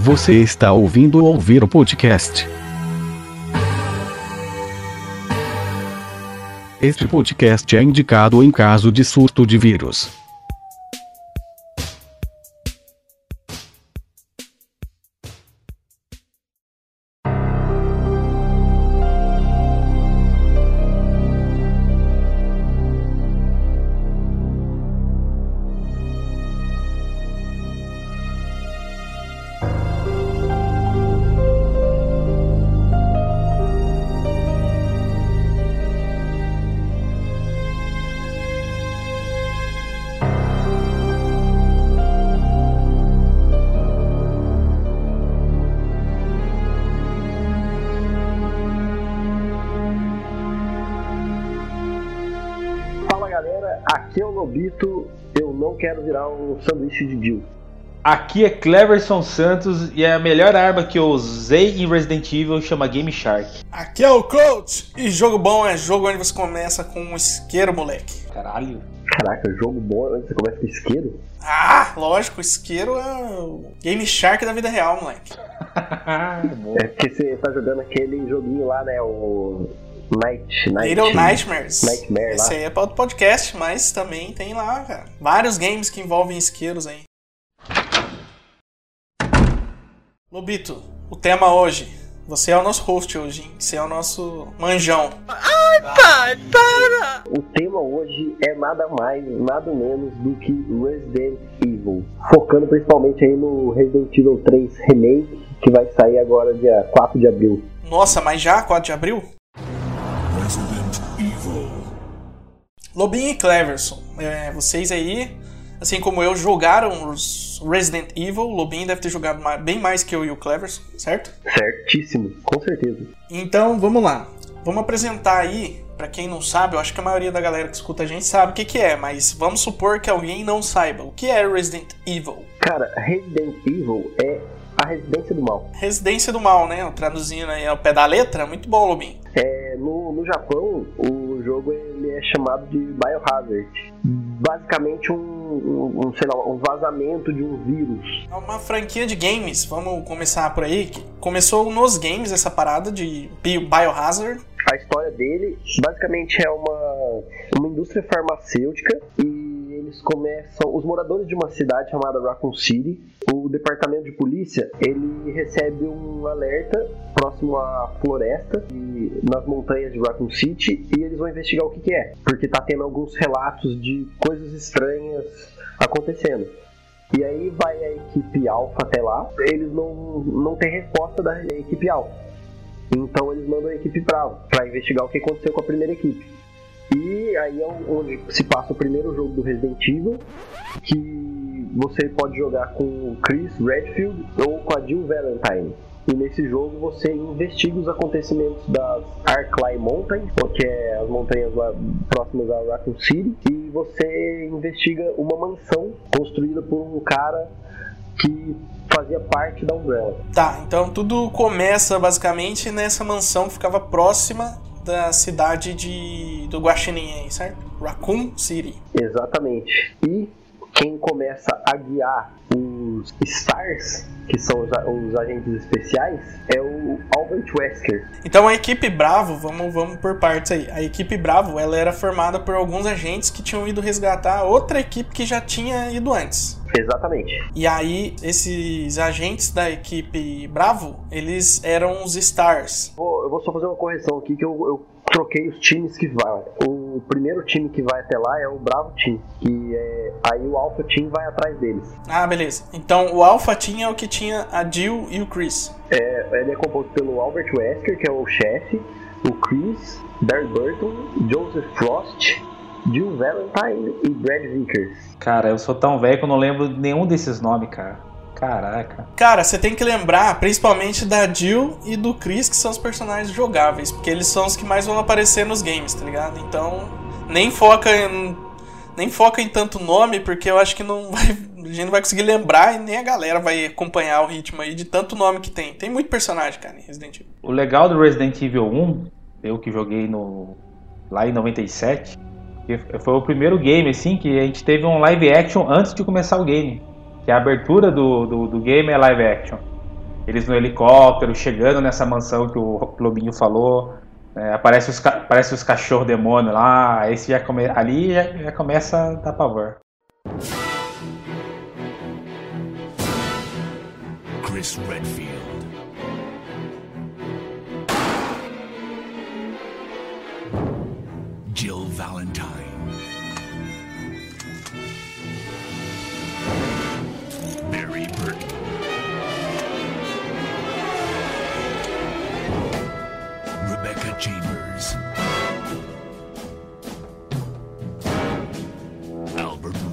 Você está ouvindo ouvir o podcast. Este podcast é indicado em caso de surto de vírus. Aqui é Cleverson Santos e a melhor arma que eu usei em Resident Evil chama Game Shark. Aqui é o Coach e jogo bom é jogo onde você começa com um isqueiro, moleque. Caralho. Caraca, jogo bom, antes você começa com isqueiro? Ah, lógico, isqueiro é o Game Shark da vida real, moleque. É porque você tá jogando aquele joguinho lá, né, o Night... Night Little Nightmares. Nightmare lá. Esse aí é para outro podcast, mas também tem lá, cara. Vários games que envolvem isqueiros aí. Lobito, o tema hoje. Você é o nosso host hoje, hein? Você é o nosso manjão. O tema hoje é nada mais, nada menos do que Resident Evil. Focando principalmente aí no Resident Evil 3 Remake, que vai sair agora dia 4 de abril. Nossa, mas já 4 de abril? Lobinho e Cleverson, é, vocês aí, assim como eu, jogaram os Resident Evil. O Lobinho deve ter jogado bem mais que eu e o Cleverson, certo? Certíssimo, com certeza. Então, vamos lá. Vamos apresentar aí, pra quem não sabe, eu acho que a maioria da galera que escuta a gente sabe o que, que é, mas vamos supor que alguém não saiba. O que é Resident Evil? Cara, Resident Evil é a residência do mal. Residência do Mal, né? Traduzindo aí ao pé da letra, muito bom, Lobinho. É, no, no Japão, o jogo ele é chamado de Biohazard. Basicamente um, um, um, sei lá, um vazamento de um vírus. É uma franquia de games, vamos começar por aí. Começou nos games essa parada de Bio- Biohazard. A história dele basicamente é uma, uma indústria farmacêutica e eles começam. Os moradores de uma cidade chamada Raccoon City, o departamento de polícia ele recebe um alerta próximo à floresta e nas montanhas de Raccoon City e eles vão investigar o que, que é, porque tá tendo alguns relatos de coisas estranhas acontecendo. E aí vai a equipe Alpha até lá, eles não, não têm resposta da equipe Alpha. Então eles mandam a equipe Bravo para investigar o que aconteceu com a primeira equipe. E aí é onde se passa o primeiro jogo do Resident Evil, que você pode jogar com o Chris Redfield ou com a Jill Valentine. E nesse jogo você investiga os acontecimentos das Arclay Mountain, que é as montanhas lá próximas a Raccoon City, e você investiga uma mansão construída por um cara que fazia parte da Umbrella. Tá, então tudo começa basicamente nessa mansão que ficava próxima da cidade de do Guaxinim aí, certo? Raccoon City. Exatamente. E quem começa a guiar os Stars, que são os, os agentes especiais, é o Albert Wesker. Então a equipe Bravo, vamos, vamos por partes aí. A equipe Bravo, ela era formada por alguns agentes que tinham ido resgatar outra equipe que já tinha ido antes. Exatamente. E aí, esses agentes da equipe Bravo, eles eram os Stars. Vou- eu vou só fazer uma correção aqui que eu, eu troquei os times que vai. O primeiro time que vai até lá é o Bravo Team, que é aí o Alpha Team vai atrás deles. Ah, beleza. Então o Alpha Team é o que tinha a Jill e o Chris. É, ele é composto pelo Albert Wesker, que é o chefe, o Chris, Barry Burton, Joseph Frost, Jill Valentine e Brad Vickers. Cara, eu sou tão velho que eu não lembro nenhum desses nomes, cara. Caraca. Cara, você tem que lembrar principalmente da Jill e do Chris, que são os personagens jogáveis, porque eles são os que mais vão aparecer nos games, tá ligado? Então, nem foca em, nem foca em tanto nome, porque eu acho que não vai, a gente não vai conseguir lembrar e nem a galera vai acompanhar o ritmo aí de tanto nome que tem. Tem muito personagem, cara, em Resident Evil. O legal do Resident Evil 1, eu que joguei no lá em 97, que foi o primeiro game assim que a gente teve um live action antes de começar o game. Que a abertura do, do, do game é live action. eles no helicóptero, chegando nessa mansão que o Lobinho falou. É, aparece, os, aparece os cachorros demônio lá, aí já come, ali já, já começa a dar pavor. Chris Redfield.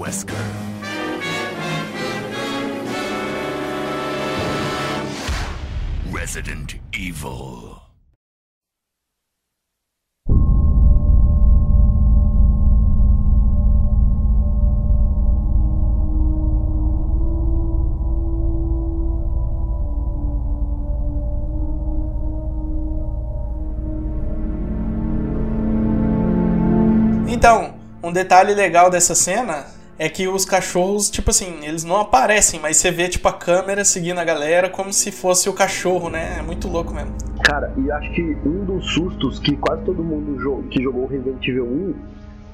Wesker. Resident Evil. Então, um detalhe legal dessa cena é que os cachorros, tipo assim, eles não aparecem, mas você vê, tipo, a câmera seguindo a galera como se fosse o cachorro, né? É muito louco mesmo. Cara, e acho que um dos sustos que quase todo mundo que jogou Resident Evil 1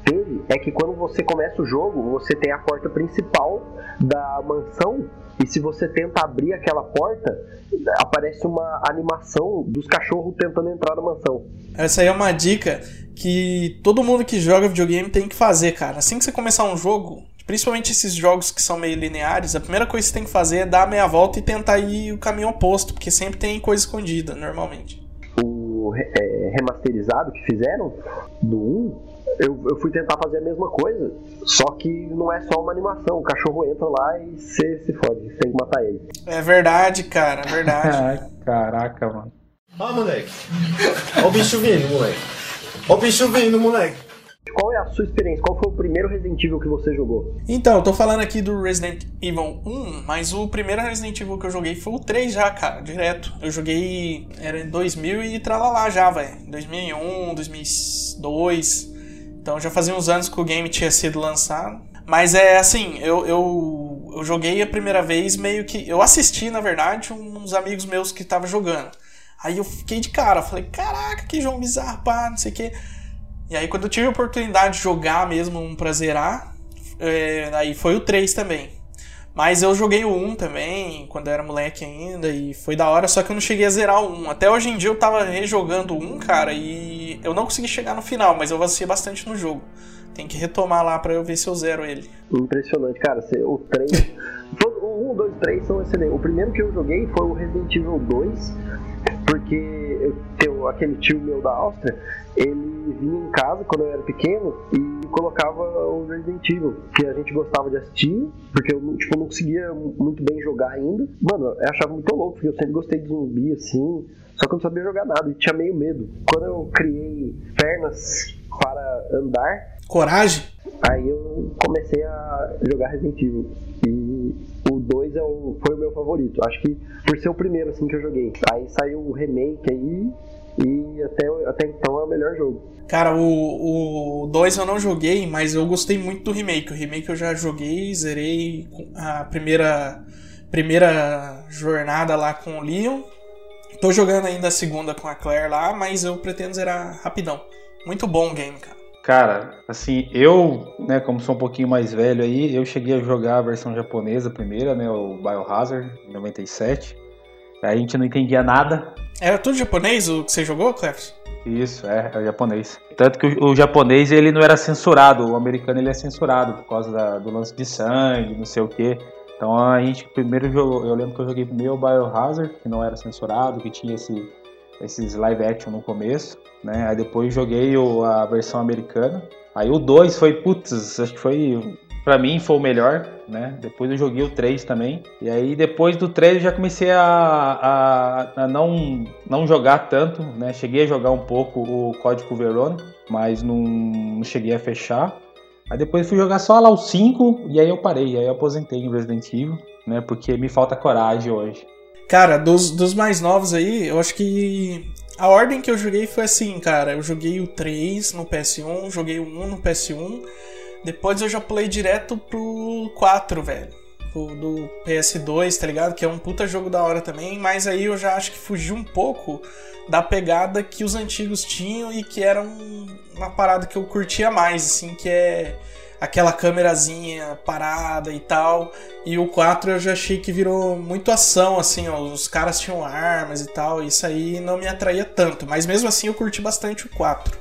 teve é que quando você começa o jogo, você tem a porta principal da mansão e se você tenta abrir aquela porta, aparece uma animação dos cachorros tentando entrar na mansão. Essa aí é uma dica que todo mundo que joga videogame tem que fazer, cara. Assim que você começar um jogo, principalmente esses jogos que são meio lineares, a primeira coisa que você tem que fazer é dar a meia volta e tentar ir o caminho oposto, porque sempre tem coisa escondida, normalmente. O é, remasterizado que fizeram do 1, eu, eu, fui tentar fazer a mesma coisa, só que não é só uma animação. O cachorro entra lá e você se fode, você tem que matar ele. É verdade, cara, é verdade. Caraca, mano. Ó, moleque. Ó o bicho vindo, moleque. Ó o bicho vindo, moleque. Qual é a sua experiência? Qual foi o primeiro Resident Evil que você jogou? Então, eu tô falando aqui do Resident Evil 1, mas o primeiro Resident Evil que eu joguei foi o 3 já, cara, direto. Eu joguei, era em 2000 e tralalá já, velho. 2001, 2002. Então já fazia uns anos que o game tinha sido lançado. Mas é assim, eu, eu, eu joguei a primeira vez meio que. Eu assisti, na verdade, uns amigos meus que estavam jogando. Aí eu fiquei de cara, falei, caraca, que jogo bizarro, pá, não sei o quê. E aí quando eu tive a oportunidade de jogar mesmo um pra zerar, é, aí foi o 3 também. Mas eu joguei o 1 também, quando eu era moleque ainda, e foi da hora, só que eu não cheguei a zerar o 1. Até hoje em dia eu tava rejogando o 1, cara, e eu não consegui chegar no final, mas eu avancei bastante no jogo. Tem que retomar lá pra eu ver se eu zero ele. Impressionante, cara. O 3. o 1, 2, 3 são excelentes. O primeiro que eu joguei foi o Resident Evil 2, porque eu aquele tio meu da Áustria, ele vinha em casa quando eu era pequeno e colocava o Resident Evil, que a gente gostava de assistir, porque eu tipo, não conseguia muito bem jogar ainda. Mano, eu achava muito louco, porque eu sempre gostei de zumbi assim, só que eu não sabia jogar nada e tinha meio medo. Quando eu criei pernas para andar. Coragem? Aí eu comecei a jogar Resident Evil. E o 2 é o, foi o meu favorito. Acho que por ser o primeiro assim que eu joguei. Aí saiu o remake aí e até, até então é o melhor jogo. Cara, o 2 eu não joguei, mas eu gostei muito do remake. O remake eu já joguei, zerei a primeira, primeira jornada lá com o Leon. Tô jogando ainda a segunda com a Claire lá, mas eu pretendo zerar rapidão. Muito bom o game, cara. Cara, assim, eu, né, como sou um pouquinho mais velho aí, eu cheguei a jogar a versão japonesa primeira, né, o Biohazard, 97. Aí a gente não entendia nada. Era tudo japonês o que você jogou, Cleves? Isso, é, é o japonês. Tanto que o, o, japonês ele não era censurado, o americano ele é censurado por causa da, do lance de sangue, não sei o que. Então a gente primeiro jogou, eu lembro que eu joguei primeiro o Biohazard, que não era censurado, que tinha esse, esses live action no começo, né? Aí depois joguei o, a versão americana. Aí o 2 foi, putz, acho que foi para mim foi o melhor, né? Depois eu joguei o 3 também. E aí depois do 3 eu já comecei a, a, a, não, não jogar tanto, né? Cheguei a jogar um pouco o Código Verona, mas não, não cheguei a fechar. Aí depois fui jogar só lá o 5 e aí eu parei, aí eu aposentei em Resident Evil, né? Porque me falta coragem hoje. Cara, dos, dos mais novos aí, eu acho que a ordem que eu joguei foi assim, cara. Eu joguei o 3 no PS1, joguei o 1 no PS1. Depois eu já pulei direto pro 4, velho. do PS2, tá ligado? Que é um puta jogo da hora também, mas aí eu já acho que fugiu um pouco da pegada que os antigos tinham e que era um, uma parada que eu curtia mais, assim, que é aquela câmerazinha parada e tal. E o 4 eu já achei que virou muito ação, assim, ó, os caras tinham armas e tal, e isso aí não me atraía tanto, mas mesmo assim eu curti bastante o 4.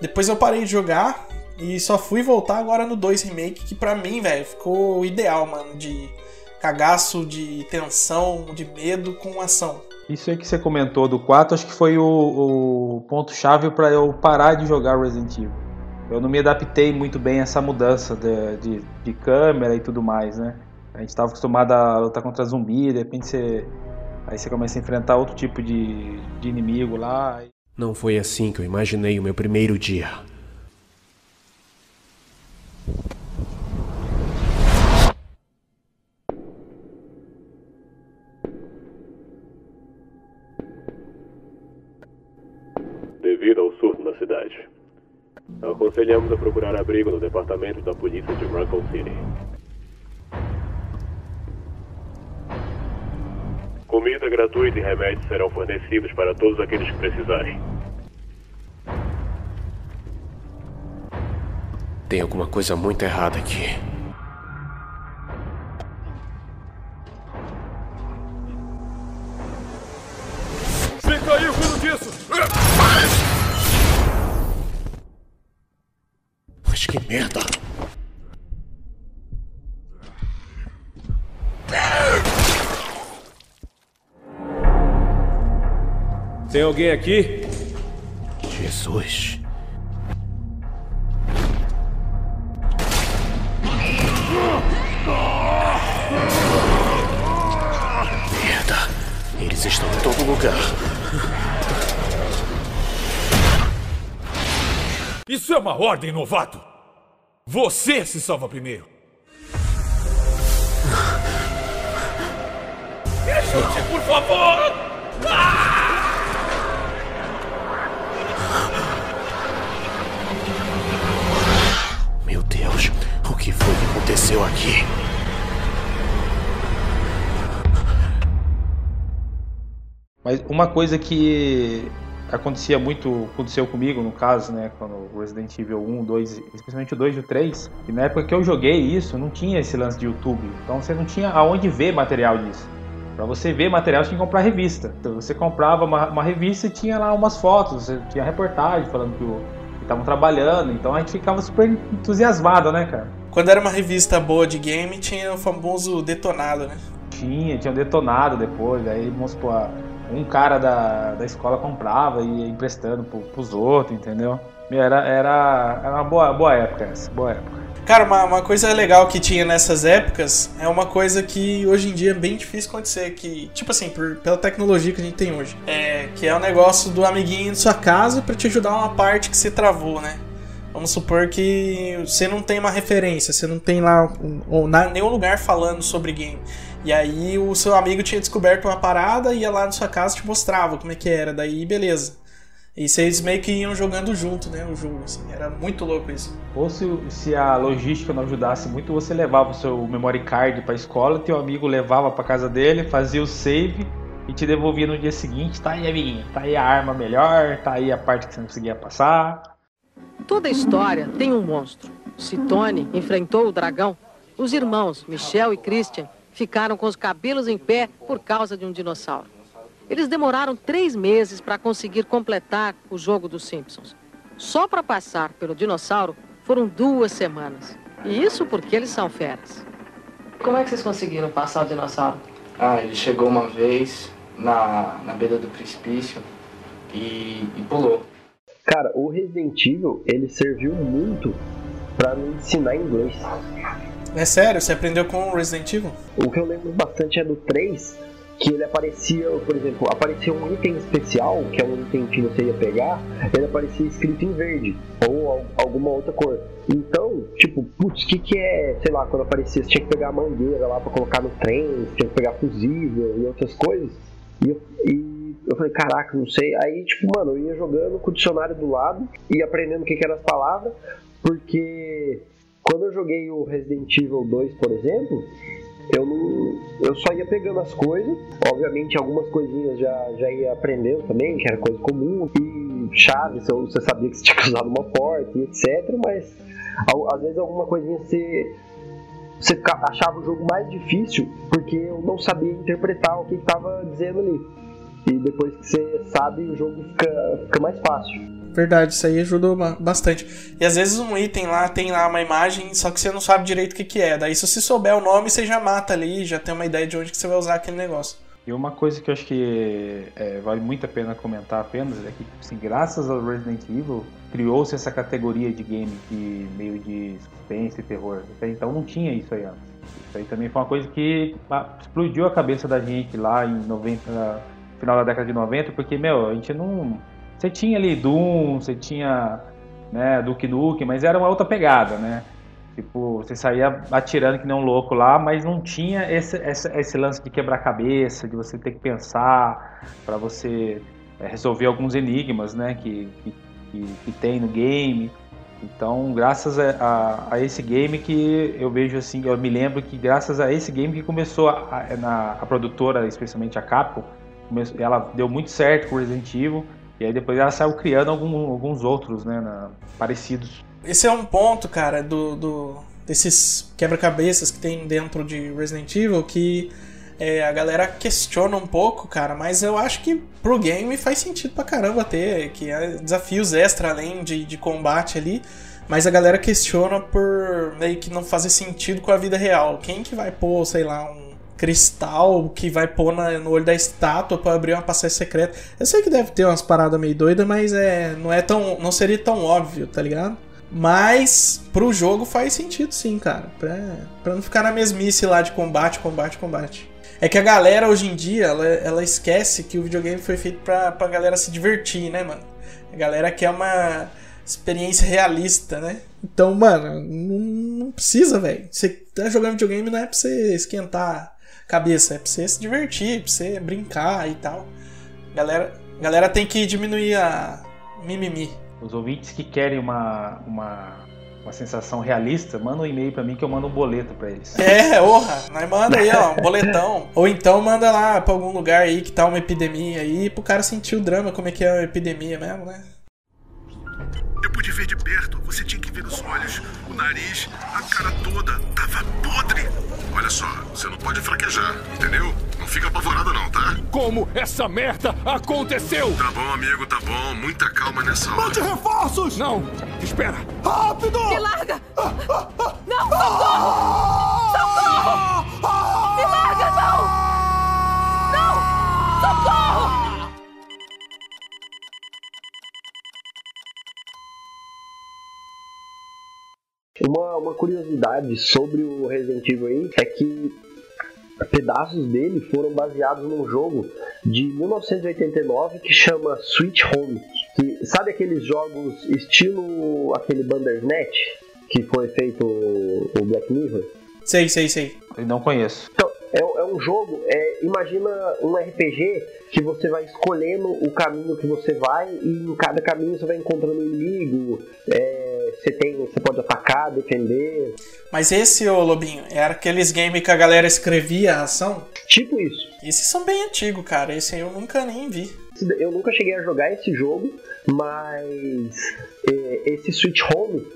Depois eu parei de jogar e só fui voltar agora no 2 Remake, que pra mim, velho, ficou ideal, mano, de cagaço, de tensão, de medo com ação. Isso aí que você comentou do 4, acho que foi o, o ponto-chave para eu parar de jogar Resident Evil. Eu não me adaptei muito bem a essa mudança de, de, de câmera e tudo mais, né? A gente estava acostumado a lutar contra zumbi, de repente você. Aí você começa a enfrentar outro tipo de, de inimigo lá. Não foi assim que eu imaginei o meu primeiro dia. Aconselhamos a procurar abrigo no departamento da polícia de Raccoon City. Comida gratuita e remédios serão fornecidos para todos aqueles que precisarem. Tem alguma coisa muito errada aqui. Fica aí, cuido disso! Que merda! Tem alguém aqui? Jesus. Merda! Eles estão em todo lugar. Isso é uma ordem, novato! Você se salva primeiro! Me ajude, por favor! Meu Deus, o que foi que aconteceu aqui? Mas uma coisa que acontecia muito, aconteceu comigo no caso, né, quando o Resident Evil 1, 2, especialmente o 2 e o 3, que na época que eu joguei isso, não tinha esse lance de YouTube, então você não tinha aonde ver material disso. Para você ver material, você tinha que comprar revista. Então você comprava uma, uma revista e tinha lá umas fotos, tinha reportagem falando que estavam trabalhando, então a gente ficava super entusiasmado, né, cara? Quando era uma revista boa de game, tinha o famoso detonado, né? Tinha, tinha um detonado depois, aí vamos supor, um cara da, da escola comprava e ia emprestando pro, pros outros, entendeu? Era, era, era uma boa, boa época essa, boa época. Cara, uma, uma coisa legal que tinha nessas épocas é uma coisa que hoje em dia é bem difícil acontecer, que, tipo assim, por, pela tecnologia que a gente tem hoje. É, que é o negócio do amiguinho de sua casa pra te ajudar uma parte que você travou, né? Vamos supor que você não tem uma referência, você não tem lá um, na, nenhum lugar falando sobre game. E aí o seu amigo tinha descoberto uma parada, ia lá na sua casa e te mostrava como é que era. Daí beleza. E vocês meio que iam jogando junto, né? O jogo, assim. Era muito louco isso. Ou se, se a logística não ajudasse muito, você levava o seu memory card pra escola, teu amigo levava pra casa dele, fazia o save e te devolvia no dia seguinte. Tá aí, amiguinho, tá aí a arma melhor, tá aí a parte que você não conseguia passar. Toda história tem um monstro. Se Tony enfrentou o dragão, os irmãos Michel e Christian ficaram com os cabelos em pé por causa de um dinossauro. Eles demoraram três meses para conseguir completar o jogo dos Simpsons. Só para passar pelo dinossauro foram duas semanas. E isso porque eles são feras. Como é que vocês conseguiram passar o dinossauro? Ah, ele chegou uma vez na, na beira do precipício e, e pulou. Cara, o Resident Evil, ele serviu muito pra me ensinar inglês. É sério? Você aprendeu com Resident Evil? O que eu lembro bastante é do 3, que ele aparecia, por exemplo, aparecia um item especial, que é um item que você ia pegar, ele aparecia escrito em verde, ou al- alguma outra cor. Então, tipo, putz, o que que é, sei lá, quando aparecia, você tinha que pegar a mangueira lá pra colocar no trem, você tinha que pegar fusível e outras coisas. E e eu falei, caraca, não sei. Aí, tipo, mano, eu ia jogando com o dicionário do lado e aprendendo o que que eram as palavras, porque quando eu joguei o Resident Evil 2, por exemplo, eu não eu só ia pegando as coisas. Obviamente, algumas coisinhas já, já ia aprendendo também, que era coisa comum. E chave, você sabia que você tinha que usar uma porta e etc. Mas às vezes alguma coisinha você, você achava o jogo mais difícil porque eu não sabia interpretar o que estava dizendo ali. E depois que você sabe, o jogo fica, fica mais fácil. Verdade, isso aí ajudou bastante. E às vezes um item lá tem lá uma imagem, só que você não sabe direito o que, que é. Daí se você souber o nome, você já mata ali, já tem uma ideia de onde que você vai usar aquele negócio. E uma coisa que eu acho que é, vale muito a pena comentar apenas é que, assim, graças ao Resident Evil, criou-se essa categoria de game de meio de suspense e terror. Então não tinha isso aí antes. Isso aí também foi uma coisa que ah, explodiu a cabeça da gente lá em 90, final da década de 90, porque, meu, a gente não você tinha ali Doom, você tinha né, Duke Nukem, mas era uma outra pegada, né? Tipo, você saía atirando que nem um louco lá, mas não tinha esse, esse, esse lance de quebrar cabeça, de você ter que pensar para você é, resolver alguns enigmas, né? Que, que, que, tem no game. Então, graças a, a, a, esse game que eu vejo assim, eu me lembro que graças a esse game que começou a, a, na, produtora, especialmente a Capcom, ela deu muito certo com Resident Evil e aí depois ela saiu criando algum, alguns outros, né, na, parecidos. Esse é um ponto, cara, do, do desses quebra-cabeças que tem dentro de Resident Evil que é, a galera questiona um pouco, cara, mas eu acho que pro game faz sentido pra caramba ter, que é desafios extra além de, de combate ali, mas a galera questiona por meio que não fazer sentido com a vida real. Quem que vai pôr, sei lá, um cristal que vai pôr na, no olho da estátua para abrir uma passagem secreta. Eu sei que deve ter umas paradas meio doidas, mas é, não é tão, não seria tão óbvio, tá ligado? Mas pro jogo faz sentido sim, cara. Pra, pra não ficar na mesmice lá de combate, combate, combate. É que a galera hoje em dia, ela, ela esquece que o videogame foi feito pra, pra galera se divertir, né, mano? A galera quer uma experiência realista, né? Então, mano, não, não precisa, velho. Você tá jogando videogame não é pra você esquentar cabeça, é pra você se divertir, pra você brincar e tal. Galera, galera tem que diminuir a mimimi. Os ouvintes que querem uma, uma, uma sensação realista, manda um e-mail para mim que eu mando um boleto para eles. É, orra, nós manda aí, ó, um boletão. Ou então manda lá pra algum lugar aí que tá uma epidemia aí, pro cara sentir o drama, como é que é a epidemia mesmo, né? Eu pude ver de perto, você tinha que ver os olhos, o nariz, a cara toda, tava podre. Olha só, você não pode fraquejar, entendeu? Não fica apavorado não, tá? Como essa merda aconteceu? Tá bom, amigo, tá bom. Muita calma nessa hora. Mande reforços! Não, espera. Rápido! Me larga! Não, socorro! Socorro! Me larga, não! Não! Socorro! Uma, uma curiosidade sobre o Resident Evil aí é que pedaços dele foram baseados num jogo de 1989 que chama Sweet Home. Que, sabe aqueles jogos estilo aquele Bandersnatch que foi feito o Black Mirror? Sei, sei, sei. Eu não conheço. Então, é, é um jogo, é, imagina um RPG que você vai escolhendo o caminho que você vai e em cada caminho você vai encontrando um inimigo, é, você, tem, você pode atacar, defender. Mas esse, ô Lobinho, era aqueles games que a galera escrevia a ação? Tipo isso. Esses são bem antigos, cara. Esse eu nunca nem vi. Eu nunca cheguei a jogar esse jogo, mas é, esse Switch Home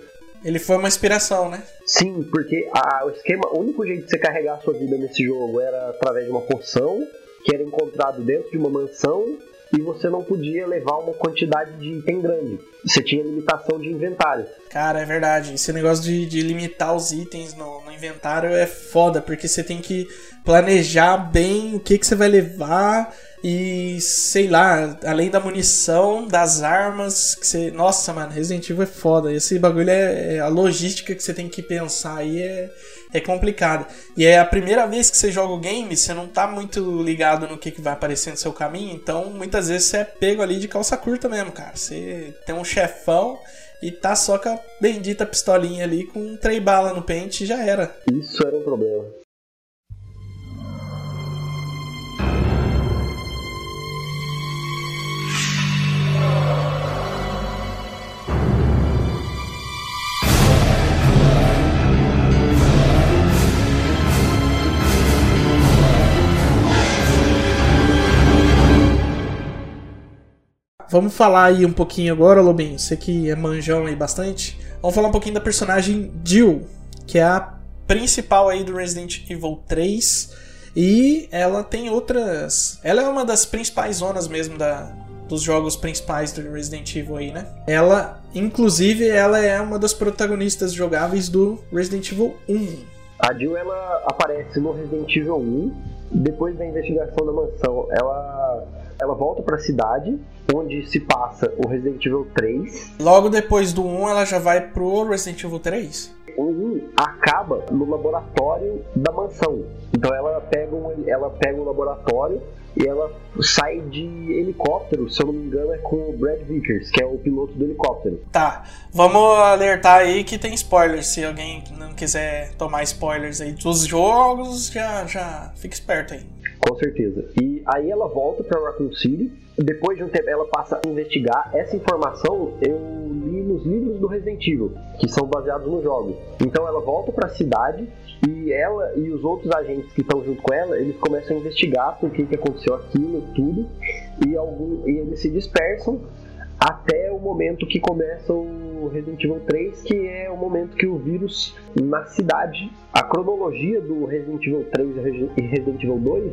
ele foi uma inspiração, né? Sim, porque a, o esquema, o único jeito de você carregar a sua vida nesse jogo era através de uma poção que era encontrado dentro de uma mansão e você não podia levar uma quantidade de item grande. Você tinha limitação de inventário. Cara, é verdade. Esse negócio de, de limitar os itens no, no, inventário é foda, porque você tem que planejar bem o que, que você vai levar e sei lá, além da munição, das armas, que você. Nossa, mano, Resident Evil é foda. Esse bagulho é, é a logística que você tem que pensar aí é, é complicado. E é a primeira vez que você joga o game, você não tá muito ligado no que, que vai aparecer no seu caminho, então muitas vezes você é pego ali de calça curta mesmo, cara. Você tem um chefão e tá só com a bendita pistolinha ali com três bala no pente e já era. Isso era um problema. Vamos falar aí um pouquinho agora, Lobinho. Você que é manjão aí bastante. Vamos falar um pouquinho da personagem Jill, que é a principal aí do Resident Evil 3. E ela tem outras. Ela é uma das principais zonas mesmo da, dos jogos principais do Resident Evil aí, né? Ela, inclusive, ela é uma das protagonistas jogáveis do Resident Evil 1. A Jill ela aparece no Resident Evil 1, depois da investigação da mansão, ela ela volta para a cidade onde se passa o Resident Evil 3. Logo depois do 1, ela já vai pro Resident Evil 3? O 1 acaba no laboratório da mansão. Então ela pega um, ela pega um laboratório e ela sai de helicóptero, se eu não me engano, é com o Brad Vickers, que é o piloto do helicóptero. Tá, vamos alertar aí que tem spoilers. Se alguém não quiser tomar spoilers aí dos jogos, já, já fica esperto aí. Com certeza. E aí ela volta para Raccoon City. Depois de um tempo, ela passa a investigar. Essa informação eu li nos livros do Resident Evil, que são baseados no jogo. Então ela volta para a cidade e ela e os outros agentes que estão junto com ela, eles começam a investigar por que, que aconteceu aquilo, tudo, e, algum, e eles se dispersam até o momento que começa o Resident Evil 3, que é o momento que o vírus na cidade. A cronologia do Resident Evil 3 e Resident Evil 2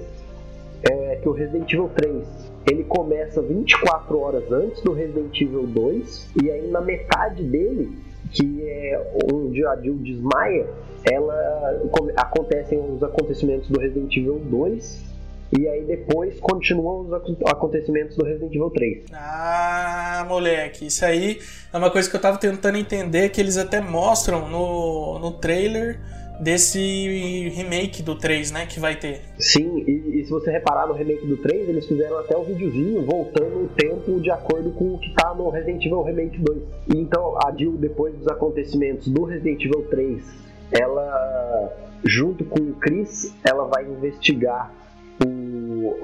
é que o Resident Evil 3 ele começa 24 horas antes do Resident Evil 2 e aí na metade dele que é onde a Jill desmaia, ela acontecem os acontecimentos do Resident Evil 2 e aí depois continuam os acontecimentos do Resident Evil 3. Ah, moleque, isso aí é uma coisa que eu tava tentando entender que eles até mostram no, no trailer desse remake do 3, né, que vai ter. Sim, e, e, se você reparar no remake do 3, eles fizeram até um videozinho voltando o tempo de acordo com o que tá no Resident Evil Remake 2. E então a Jill, depois dos acontecimentos do Resident Evil 3, ela, junto com o Chris, ela vai investigar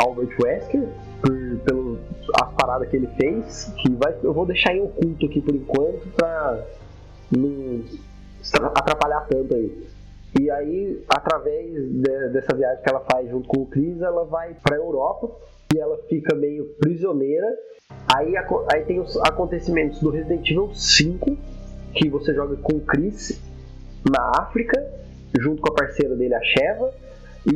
Albert Wesker por, pelas paradas que ele fez, que vai, eu vou deixar em oculto aqui por enquanto pra não atrapalhar tanto aí. E aí, através de, dessa viagem que ela faz junto com o Chris, ela vai para a Europa e ela fica meio prisioneira. Aí, aí tem os acontecimentos do Resident Evil 5, que você joga com o Chris na África, junto com a parceira dele, a Sheva. E,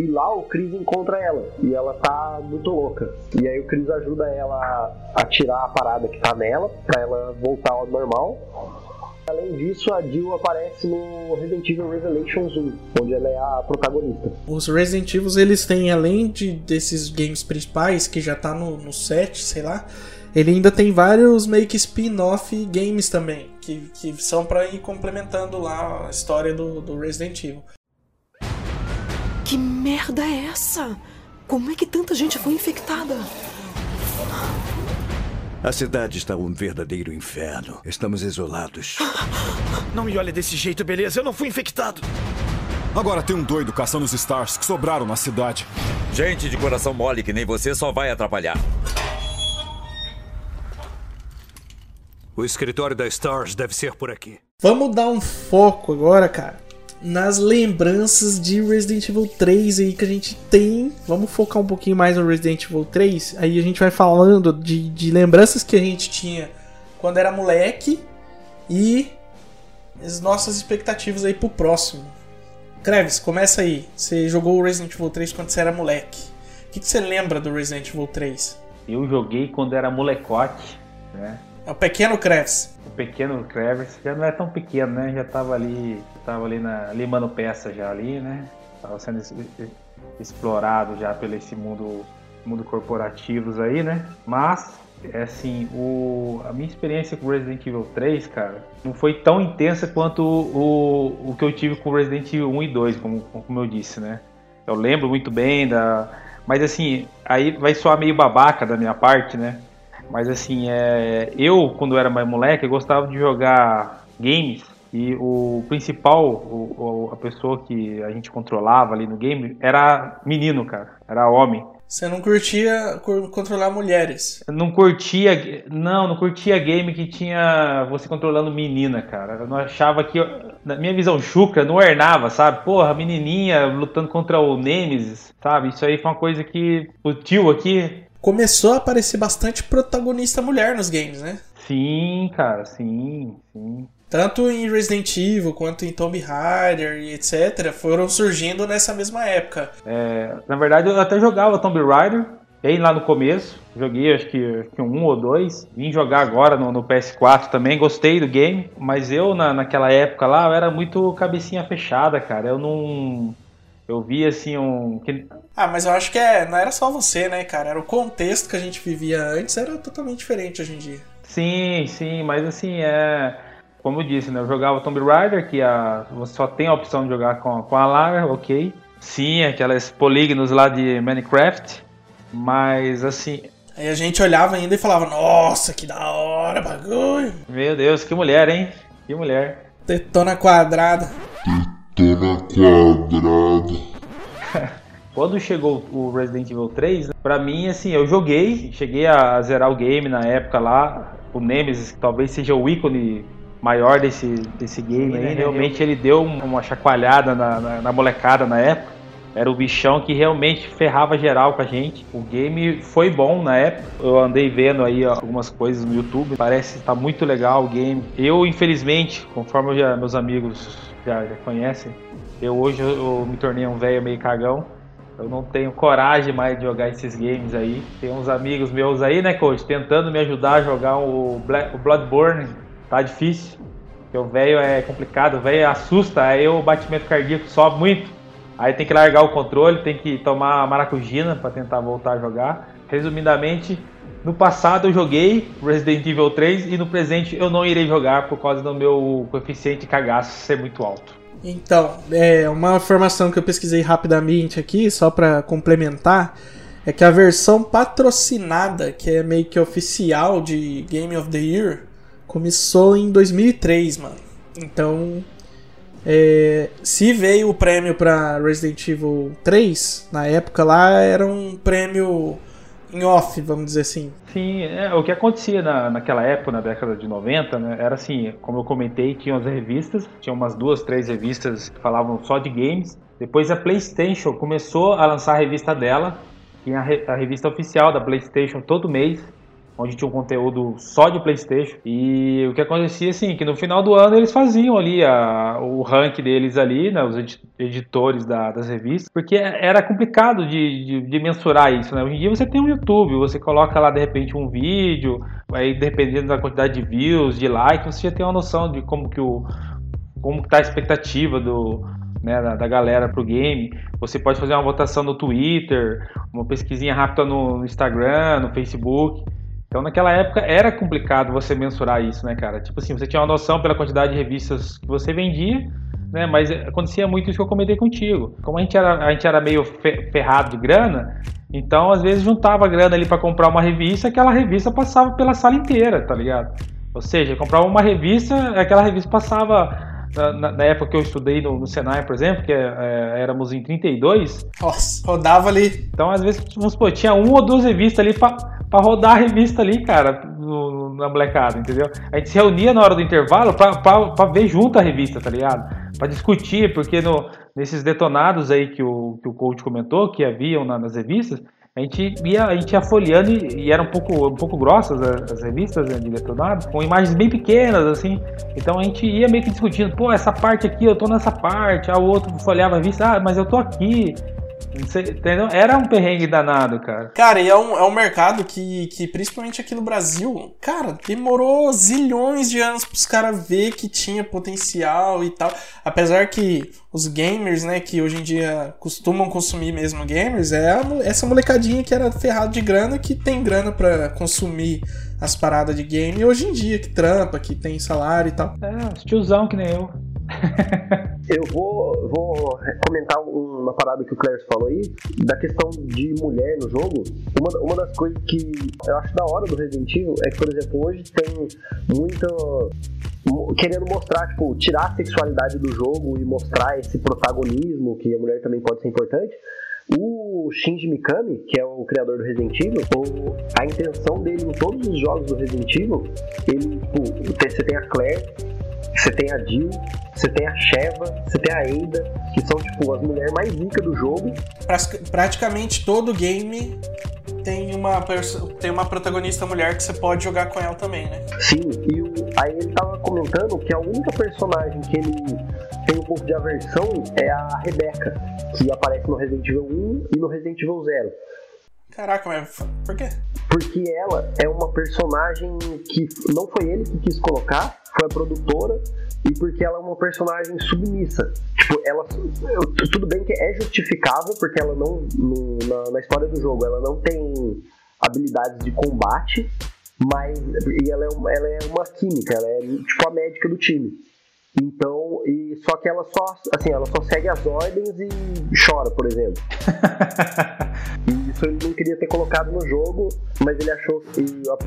e lá o Chris encontra ela e ela tá muito louca. E aí o Chris ajuda ela a, tirar a parada que tá nela, para ela voltar ao normal. Além disso, a Jill aparece no Resident Evil Revelations 1, onde ela é a protagonista. Os Resident Evil, eles têm, além de, desses games principais, que já tá no, no set, sei lá, ele ainda tem vários meio que spin-off games também, que, que são para ir complementando lá a história do, do Resident Evil. Que merda é essa? Como é que tanta gente foi infectada? A cidade está um verdadeiro inferno. Estamos isolados. Não me olhe desse jeito, beleza? Eu não fui infectado. Agora tem um doido caçando os Stars que sobraram na cidade. Gente de coração mole que nem você só vai atrapalhar. O escritório da Stars deve ser por aqui. Vamos dar um foco agora, cara nas lembranças de Resident Evil 3 aí que a gente tem. Vamos focar um pouquinho mais no Resident Evil 3. Aí a gente vai falando de, de lembranças que a gente tinha quando era moleque e as nossas expectativas aí pro próximo. Kreves, começa aí. Você jogou o Resident Evil 3 quando você era moleque. O que, que você lembra do Resident Evil 3? Eu joguei quando era molecote, né? É o pequeno Kreves. O pequeno Kreves já não é tão pequeno, né? Já tava ali, tava ali na limando peça já ali, né? Tava sendo explorado já pelo esse mundo mundo corporativos aí, né? Mas é assim, o, a minha experiência com Resident Evil 3, cara, não foi tão intensa quanto o, o que eu tive com Resident Evil 1 e 2, como, como eu disse, né? Eu lembro muito bem da. Mas assim, aí vai soar meio babaca da minha parte, né? Mas assim, é, eu, quando era mais moleque, eu gostava de jogar games e o principal, o, a pessoa que a gente controlava ali no game era menino, cara. Era homem. Você não curtia controlar mulheres? não curtia, não, não curtia game que tinha você controlando menina, cara. Eu não achava que, na minha visão chucra, não ornava, sabe? Porra, menininha lutando contra o Nemesis, sabe? Isso aí foi uma coisa que o tio aqui começou a aparecer bastante protagonista mulher nos games, né? Sim, cara, sim, sim. Tanto em Resident Evil quanto em Tomb Raider e etc. foram surgindo nessa mesma época. É, na verdade, eu até jogava Tomb Raider, bem lá no começo. Joguei acho que, acho que um ou dois. Vim jogar agora no, no, PS4 também. Gostei do game. Mas eu, na, naquela época lá, eu era muito cabecinha fechada, cara. Eu não. Eu vi assim um. Ah, mas eu acho que é, não era só você, né, cara? Era o contexto que a gente vivia antes, era totalmente diferente hoje em dia. Sim, sim, mas assim, é. Como eu disse, né? Eu jogava Tomb Raider, que a, você só tem a opção de jogar com, com a Lara, ok. Sim, aquelas polígonos lá de Minecraft. Mas assim. Aí a gente olhava ainda e falava, nossa, que da hora, bagulho. Meu Deus, que mulher, hein? Que mulher. Tetona quadrada. Tetona quadrada. Quando chegou o Resident Evil 3, né, pra mim, assim, eu joguei, cheguei a zerar o game na época lá. O Nemesis talvez seja o ícone maior desse, desse game aí. Realmente ele deu uma chacoalhada na, na, na molecada na época. Era o bichão que realmente ferrava geral com a gente. O game foi bom na época. Eu andei vendo aí algumas coisas no YouTube. Parece estar tá muito legal o game. Eu, infelizmente, conforme já, meus amigos já, já conhecem, eu hoje eu, me tornei um velho meio cagão. Eu não tenho coragem mais de jogar esses games aí. Tem uns amigos meus aí, né, coach, tentando me ajudar a jogar o, Black, o Bloodborne. Tá difícil. Porque o velho é complicado, o velho assusta, aí o batimento cardíaco sobe muito. Aí tem que largar o controle, tem que tomar maracujina para tentar voltar a jogar. Resumidamente, no passado eu joguei Resident Evil 3 e no presente eu não irei jogar por causa do meu coeficiente cagaço ser muito alto. Então, é uma informação que eu pesquisei rapidamente aqui, só para complementar, é que a versão patrocinada, que é meio que oficial de Game of the Year, começou em 2003, mano. Então, é, se veio o prêmio para Resident Evil 3, na época lá era um prêmio em off, vamos dizer assim. Sim, é, o que acontecia na, naquela época, na década de 90, né, era assim, como eu comentei, tinha as revistas, tinha umas duas, três revistas que falavam só de games. Depois a PlayStation começou a lançar a revista dela, tinha a, re, a revista oficial da PlayStation todo mês, onde tinha um conteúdo só de PlayStation. E o que acontecia assim, que no final do ano eles faziam ali a, o rank deles ali, né, os editores da, das revistas, porque era complicado de, de, de, mensurar isso, né? Hoje em dia você tem um YouTube, você coloca lá de repente um vídeo, aí dependendo da quantidade de views, de likes, você já tem uma noção de como que o como está a expectativa do, né, da, da, galera pro game. Você pode fazer uma votação no Twitter, uma pesquisinha rápida no Instagram, no Facebook. Então, naquela época era complicado você mensurar isso, né, cara? Tipo assim, você tinha uma noção pela quantidade de revistas que você vendia, né? Mas acontecia muito isso que eu comentei contigo. Como a gente era, a gente era meio ferrado de grana, então às vezes juntava grana ali para comprar uma revista, aquela revista passava pela sala inteira, tá ligado? Ou seja, comprava uma revista, aquela revista passava na, na, época que eu estudei no, no Senai, por exemplo, que é, éramos em 32. Nossa, rodava ali. Então, às vezes, vamos supor, tinha uma ou duas revistas ali pra, pra rodar a revista ali, cara, no, na molecada, entendeu? A gente se reunia na hora do intervalo pra ver junto a revista, tá ligado? Pra discutir, porque no, nesses detonados aí que o, que o coach comentou, que haviam na, nas revistas, a gente ia, a gente ia folheando e, e eram um pouco, um pouco grossas as, as revistas né, de detonado, com imagens bem pequenas, assim. Então a gente ia meio que discutindo, pô, essa parte aqui, eu tô nessa parte, a outro folheava a revista, ah, mas eu tô aqui. Entendeu? Era um perrengue danado, cara. Cara, e é um, é um mercado que, que, principalmente aqui no Brasil, cara, demorou zilhões de anos pros caras ver que tinha potencial e tal. Apesar que os gamers, né, que hoje em dia costumam consumir mesmo gamers, é a, essa molecadinha que era ferrado de grana, que tem grana para consumir as paradas de game hoje em dia, que trampa, que tem salário e tal. É, os tiozão que nem eu. Eu vou, vou comentar uma parada que o Claire falou aí, da questão de mulher no jogo. Uma, uma das coisas que eu acho da hora do Resident Evil é que, por exemplo, hoje tem muito. querendo mostrar, tipo, tirar a sexualidade do jogo e mostrar esse protagonismo, que a mulher também pode ser importante. O Shinji Mikami, que é o criador do Resident Evil, a intenção dele em todos os jogos do Resident Evil, ele, tipo, você tem a Claire, você tem a Jill, você tem a Sheva, você tem a Ada, que são tipo as mulheres mais ricas do jogo. Praticamente todo game tem uma, tem uma protagonista mulher que você pode jogar com ela também, né? Sim, e o, aí ele tava comentando que a única personagem que ele tem um pouco de aversão é a Rebecca, que aparece no Resident Evil 1 e no Resident Evil 0. Caraca, mas por quê? Porque ela é uma personagem que não foi ele que quis colocar, foi a produtora, e porque ela é uma personagem submissa. Tipo, ela. Tudo bem que é justificável, porque ela não. No, na, na história do jogo, ela não tem habilidades de combate, mas. E ela é, ela é uma química, ela é tipo a médica do time. Então, e só que ela só, assim, ela só segue as ordens e chora, por exemplo. e isso ele não queria ter colocado no jogo, mas ele achou, e,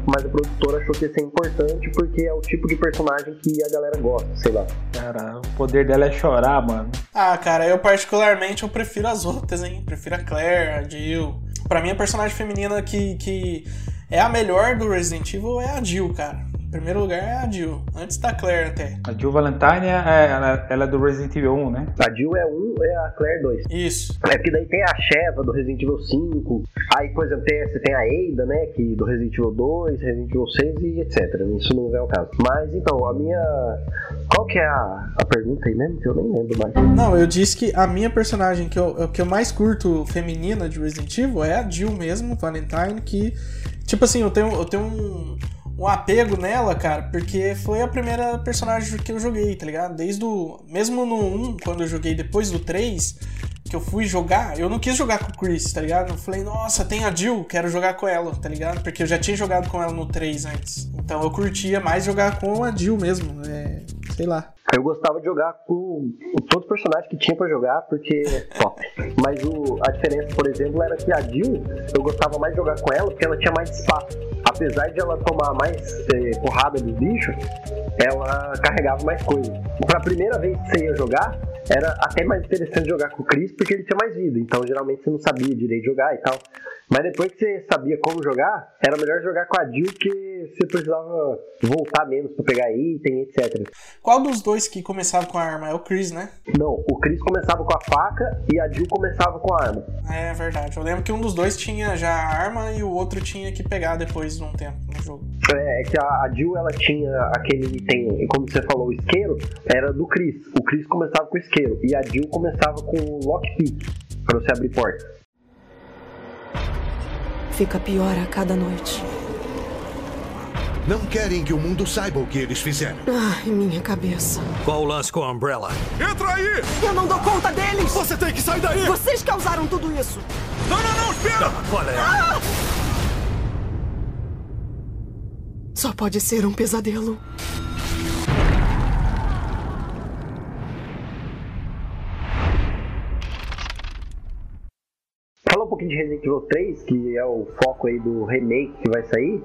mas a produtora achou que ia ser importante porque é o tipo de personagem que a galera gosta, sei lá. Cara, o poder dela é chorar, mano. Ah, cara, eu particularmente eu prefiro as outras, hein? Prefiro a Claire, a Jill. Pra mim, a personagem feminina que, que é a melhor do Resident Evil é a Jill, cara primeiro lugar é a Jill, antes da Claire até. A Jill Valentine, é, ela, ela é do Resident Evil 1, né? A Jill é 1 e a Claire 2. Isso. É porque daí tem a Sheva do Resident Evil 5, aí, por exemplo, tem, você tem a Ada, né, que do Resident Evil 2, Resident Evil 6 e etc. Isso não é o caso. Mas, então, a minha... Qual que é a, a pergunta aí mesmo? Que eu nem lembro mais. Não, eu disse que a minha personagem que eu, que eu mais curto feminina de Resident Evil é a Jill mesmo, Valentine, que... Tipo assim, eu tenho, eu tenho um um apego nela, cara, porque foi a primeira personagem que eu joguei, tá ligado? Desde o. Mesmo no 1, quando eu joguei depois do 3, que eu fui jogar, eu não quis jogar com o Chris, tá ligado? Eu falei, nossa, tem a Jill, quero jogar com ela, tá ligado? Porque eu já tinha jogado com ela no 3 antes. Então eu curtia mais jogar com a Jill mesmo, é, sei lá. Eu gostava de jogar com todos os personagens que tinha pra jogar, porque top. Mas o, a diferença, por exemplo, era que a Jill, eu gostava mais de jogar com ela porque ela tinha mais espaço. Apesar de ela tomar mais eh, porrada dos bichos, ela carregava mais coisa. Pra primeira vez que você ia jogar, era até mais interessante jogar com o Chris porque ele tinha mais vida, então geralmente você não sabia direito jogar e tal. Mas depois que você sabia como jogar, era melhor jogar com a Jill que você precisava voltar menos para pegar item, etc. Qual dos dois que começava com a arma? É o Chris, né? Não, o Chris começava com a faca e a Jill começava com a arma. É verdade. Eu lembro que um dos dois tinha já a arma e o outro tinha que pegar depois de um tempo no jogo. É, é que a, Jill ela tinha aquele item, como você falou, o isqueiro, era do Chris. O Chris começava com o isqueiro e a Jill começava com o lockpick para você abrir porta. Fica pior a cada noite. Não querem que o mundo saiba o que eles fizeram. Ai, minha cabeça. Qual o lance com a Umbrella? Entra aí! Eu não dou conta deles! Você tem que sair daí! Vocês causaram tudo isso! Não, não, não, espera! Ah, qual é? Ah! Só pode ser um pesadelo. De Resident Evil 3, que é o foco aí do remake que vai sair.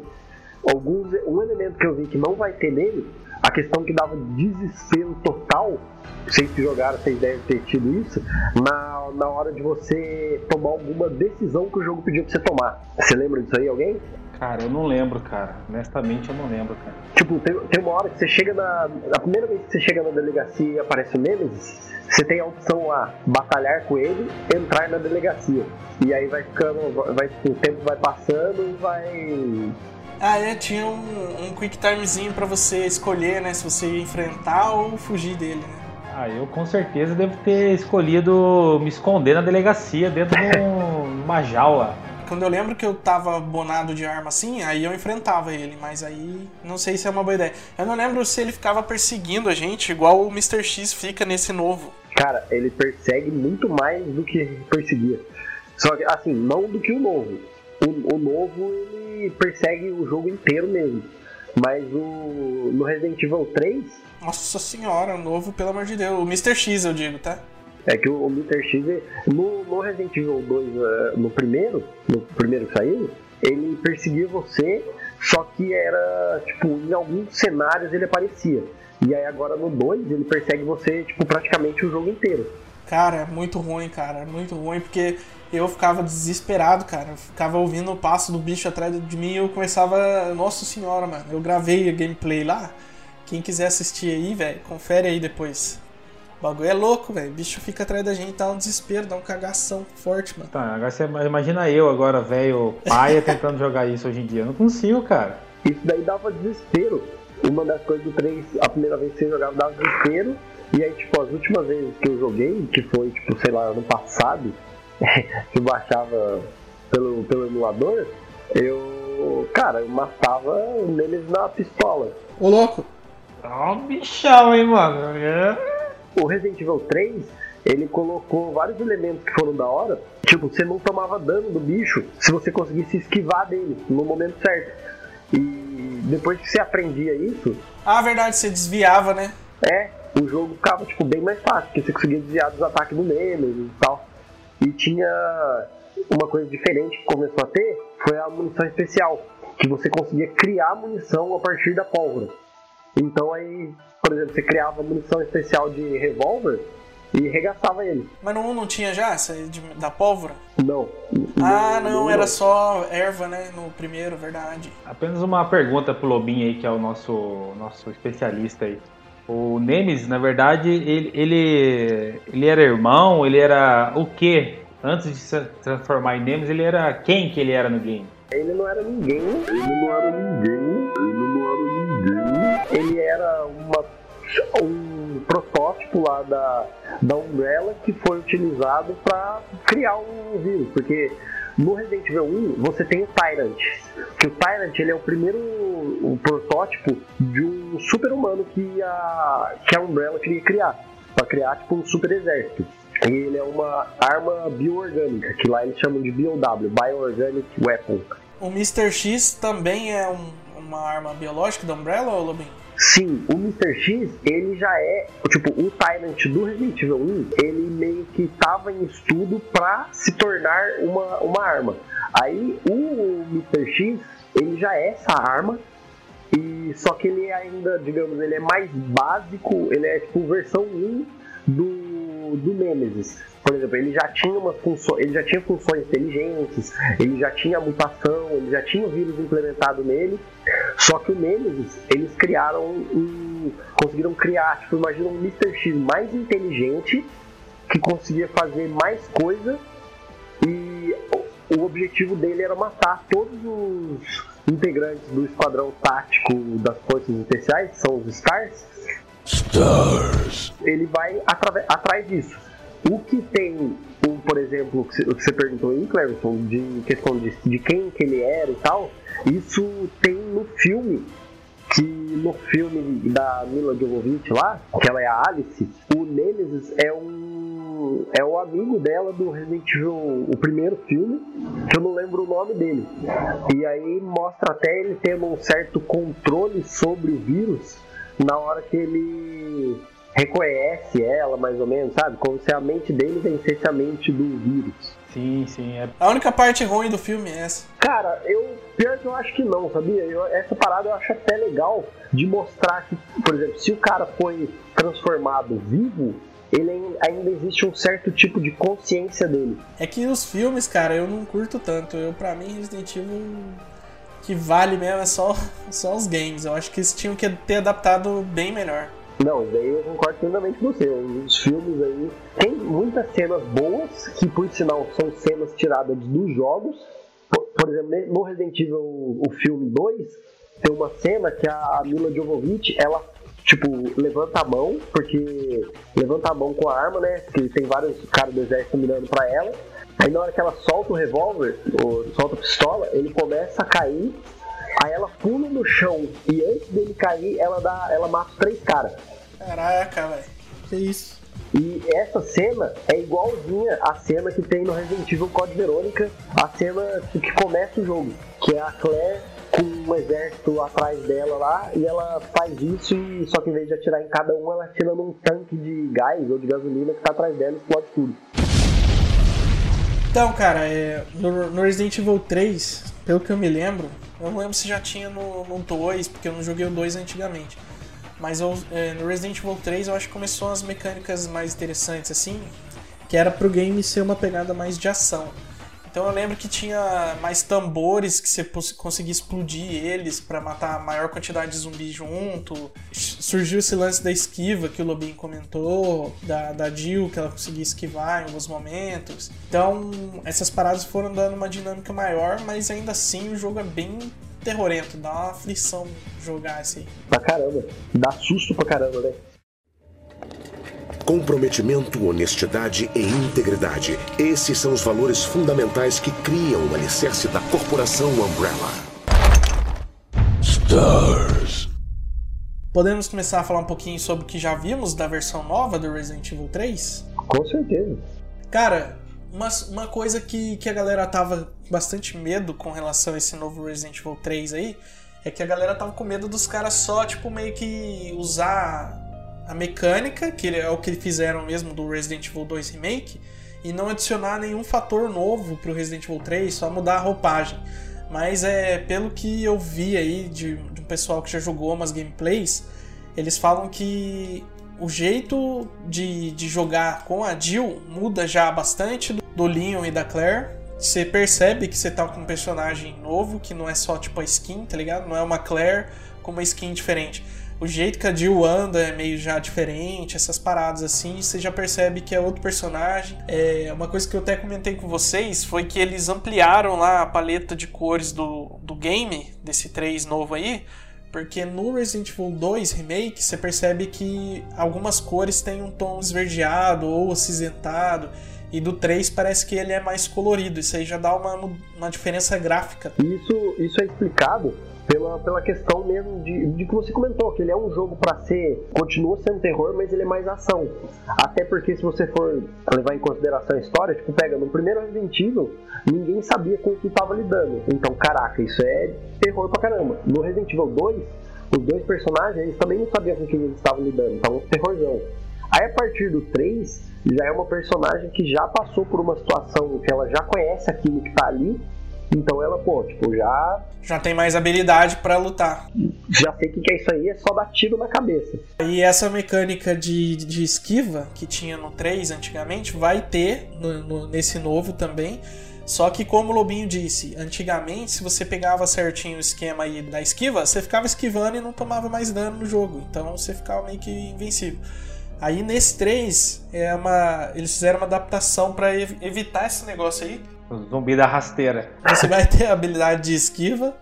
Alguns, um elemento que eu vi que não vai ter nele, a questão que dava desespero total, vocês que jogaram, vocês devem ter tido isso, na, na hora de você tomar alguma decisão que o jogo pediu pra você tomar. Você lembra disso aí, alguém? Cara, eu não lembro, cara. Honestamente, eu não lembro, cara. Tipo, tem, tem uma hora que você chega na. A primeira vez que você chega na delegacia e aparece o Nemesis, você tem a opção lá, batalhar com ele, entrar na delegacia. E aí vai ficando. Vai, o tempo vai passando e vai. Ah, é, tinha um, um quick timezinho pra você escolher, né? Se você ia enfrentar ou fugir dele, né? Ah, eu com certeza devo ter escolhido me esconder na delegacia dentro de uma jaula. Quando eu lembro que eu tava bonado de arma assim, aí eu enfrentava ele, mas aí não sei se é uma boa ideia. Eu não lembro se ele ficava perseguindo a gente, igual o Mr. X fica nesse novo. Cara, ele persegue muito mais do que perseguia. Só que, assim, não do que o novo. O, o novo, ele persegue o jogo inteiro mesmo. Mas o no Resident Evil 3. Nossa senhora, o novo, pelo amor de Deus. O Mr. X, eu digo, tá? É que o, o Mr. X, no, no Resident Evil 2, uh, no primeiro, no primeiro que saiu, ele perseguia você, só que era, tipo, em alguns cenários ele aparecia. E aí agora no 2 ele persegue você, tipo, praticamente o jogo inteiro. Cara, muito ruim, cara, muito ruim, porque eu ficava desesperado, cara. Eu ficava ouvindo o passo do bicho atrás de mim e eu começava. Nossa senhora, mano. Eu gravei a gameplay lá. Quem quiser assistir aí, velho, confere aí depois. O bagulho é louco, velho. O bicho fica atrás da gente, dá um desespero, dá um cagação forte, mano. Tá, agora você imagina eu agora, velho, paia, tentando jogar isso hoje em dia. Eu não consigo, cara. Isso daí dava desespero. Uma das coisas do 3, a primeira vez que você jogava dava desespero. E aí, tipo, as últimas vezes que eu joguei, que foi, tipo, sei lá, ano passado, que eu baixava pelo, pelo emulador, eu, cara, eu matava neles na pistola. Ô, louco! Tá um bichão, hein, mano? O Resident Evil 3, ele colocou vários elementos que foram da hora. Tipo, você não tomava dano do bicho se você conseguisse esquivar dele no momento certo. E depois que você aprendia isso. Ah, verdade, você desviava, né? É, o jogo ficava tipo, bem mais fácil, porque você conseguia desviar dos ataques do Nemesis e tal. E tinha uma coisa diferente que começou a ter, foi a munição especial, que você conseguia criar munição a partir da pólvora. Então aí, por exemplo, você criava munição especial de revólver e regaçava ele. Mas no 1 não tinha já essa de, da pólvora? Não. Ah, não, não, era só erva, né? No primeiro, verdade. Apenas uma pergunta pro Lobinho aí, que é o nosso, nosso especialista aí. O Nemesis, na verdade, ele, ele, ele era irmão, ele era o quê? Antes de se transformar em Nemesis, ele era quem que ele era no game? Ele não era ninguém, ele não era ninguém, ele não era ninguém. Ele era uma, um protótipo lá da, da Umbrella que foi utilizado para criar um vírus, porque no Resident Evil 1 você tem o Tyrant, que o Tyrant ele é o primeiro o protótipo de um super-humano que a, que a Umbrella queria criar, para criar tipo um super exército. E ele é uma arma bioorgânica, que lá eles chamam de BOW, Bioorganic Weapon. O Mr. X também é um, uma arma biológica da Umbrella, ou Lobin? Sim, o Mr. X, ele já é, tipo, o Tyrant do Resident Evil 1, ele meio que estava em estudo para se tornar uma, uma arma. Aí o Mr. X, ele já é essa arma, e só que ele ainda, digamos, ele é mais básico, ele é tipo versão 1 do, do Nemesis. Por exemplo, ele já tinha uma função, ele já tinha funções inteligentes, ele já tinha mutação, ele já tinha o vírus implementado nele. Só que o Nemesis, eles criaram um, conseguiram criar, tipo, imagina um Mr. X mais inteligente que conseguia fazer mais coisa e o objetivo dele era matar todos os integrantes do esquadrão tático das forças especiais, que são os Stars. Stars. Ele vai atrás disso. O que tem, o, por exemplo, o que você perguntou aí, Cleverson, de questão de, de quem que ele era e tal, isso tem no filme que no filme da Mila Jovovich lá, que ela é a Alice, o Nemesis é um é o amigo dela do Resident Evil, o primeiro filme, que eu não lembro o nome dele. E aí mostra até ele tendo um certo controle sobre o vírus na hora que ele reconhece ela, mais ou menos, sabe? Como se a mente dele vencesse a mente do vírus. Sim, sim. É... A única parte ruim do filme é essa. Cara, eu. Pior que eu acho que não, sabia? Eu, essa parada eu acho até legal de mostrar que, por exemplo, se o cara foi transformado vivo, ele ainda existe um certo tipo de consciência dele. É que os filmes, cara, eu não curto tanto. Eu, pra mim, Resident Evil que vale mesmo é só, só os games. Eu acho que eles tinham que ter adaptado bem melhor. Não, daí eu concordo plenamente com você. Os filmes aí tem muitas cenas boas, que por sinal são cenas tiradas dos jogos. Por, por exemplo, no Resident Evil, o filme 2, tem uma cena que a Mila Jovovich, ela tipo, levanta a mão, porque levanta a mão com a arma, né? Que tem vários caras do exército mirando pra ela. Aí na hora que ela solta o revólver, ou solta a pistola, ele começa a cair. Aí ela pula no chão e antes dele cair, ela dá, ela mata três caras. Caraca, velho. Que isso? E essa cena é igualzinha à cena que tem no Resident Evil Code Verônica, a cena que começa o jogo, que é a Claire com um exército atrás dela lá, e ela faz isso e só que em vez de atirar em cada um, ela atira num tanque de gás ou de gasolina que tá atrás dela e explode tudo. Então, cara, é, no, no, Resident Evil 3, pelo que eu me lembro, eu não lembro se já tinha no, no 2, porque eu não joguei o 2 antigamente. Mas eu, é, no Resident Evil 3 eu acho que começou as mecânicas mais interessantes, assim, que era pro game ser uma pegada mais de ação. Então eu lembro que tinha mais tambores que você conseguia explodir eles para matar a maior quantidade de zumbis junto. Surgiu esse lance da esquiva que o Lobinho comentou, da, da Jill que ela conseguia esquivar em alguns momentos. Então essas paradas foram dando uma dinâmica maior, mas ainda assim o jogo é bem terrorento, dá uma aflição jogar assim. Pra caramba, dá susto pra caramba, né? Comprometimento, honestidade e integridade. Esses são os valores fundamentais que criam o alicerce da corporação Umbrella. Stars. Podemos começar a falar um pouquinho sobre o que já vimos da versão nova do Resident Evil 3? Com certeza. Cara, uma, uma coisa que, que a galera tava bastante medo com relação a esse novo Resident Evil 3 aí é que a galera tava com medo dos caras só, tipo, meio que usar a mecânica, que é o que fizeram mesmo do Resident Evil 2 Remake, e não adicionar nenhum fator novo pro Resident Evil 3, só mudar a roupagem. Mas é pelo que eu vi aí de, de um pessoal que já jogou umas gameplays, eles falam que o jeito de, de jogar com a Jill muda já bastante do, do Leon e da Claire. Você percebe que você tá com um personagem novo, que não é só tipo a skin, tá ligado? Não é uma Claire com uma skin diferente o jeito que a Jill anda é meio já diferente, essas paradas assim, você já percebe que é outro personagem. É, uma coisa que eu até comentei com vocês foi que eles ampliaram lá a paleta de cores do, do game, desse 3 novo aí, porque no Resident Evil 2 Remake você percebe que algumas cores têm um tom esverdeado ou acinzentado. E do 3 parece que ele é mais colorido. Isso aí já dá uma, uma diferença gráfica. Isso, isso é explicado pela, pela questão mesmo de, de que você comentou, que ele é um jogo para ser. continua sendo terror, mas ele é mais ação. Até porque se você for levar em consideração a história, tipo, pega, no primeiro Resident Evil, ninguém sabia com o que estava lidando. Então, caraca, isso é terror pra caramba. No Resident Evil 2, os dois personagens, eles também não sabiam com o que eles estavam lidando. Então, terrorzão. Aí a partir do 3, já é uma personagem que já passou por uma situação que ela já conhece aquilo que tá ali então ela, pô, tipo, já. Já tem mais habilidade para lutar. Já sei que, que é isso aí, é só dar tiro na cabeça. E essa mecânica de, de esquiva que tinha no 3 antigamente, vai ter no, no, nesse novo também. Só que, como o Lobinho disse, antigamente, se você pegava certinho o esquema aí da esquiva, você ficava esquivando e não tomava mais dano no jogo. Então você ficava meio que invencível. Aí nesse 3, é uma, eles fizeram uma adaptação para evitar esse negócio aí. Zumbi da rasteira. Você vai ter a habilidade de esquiva,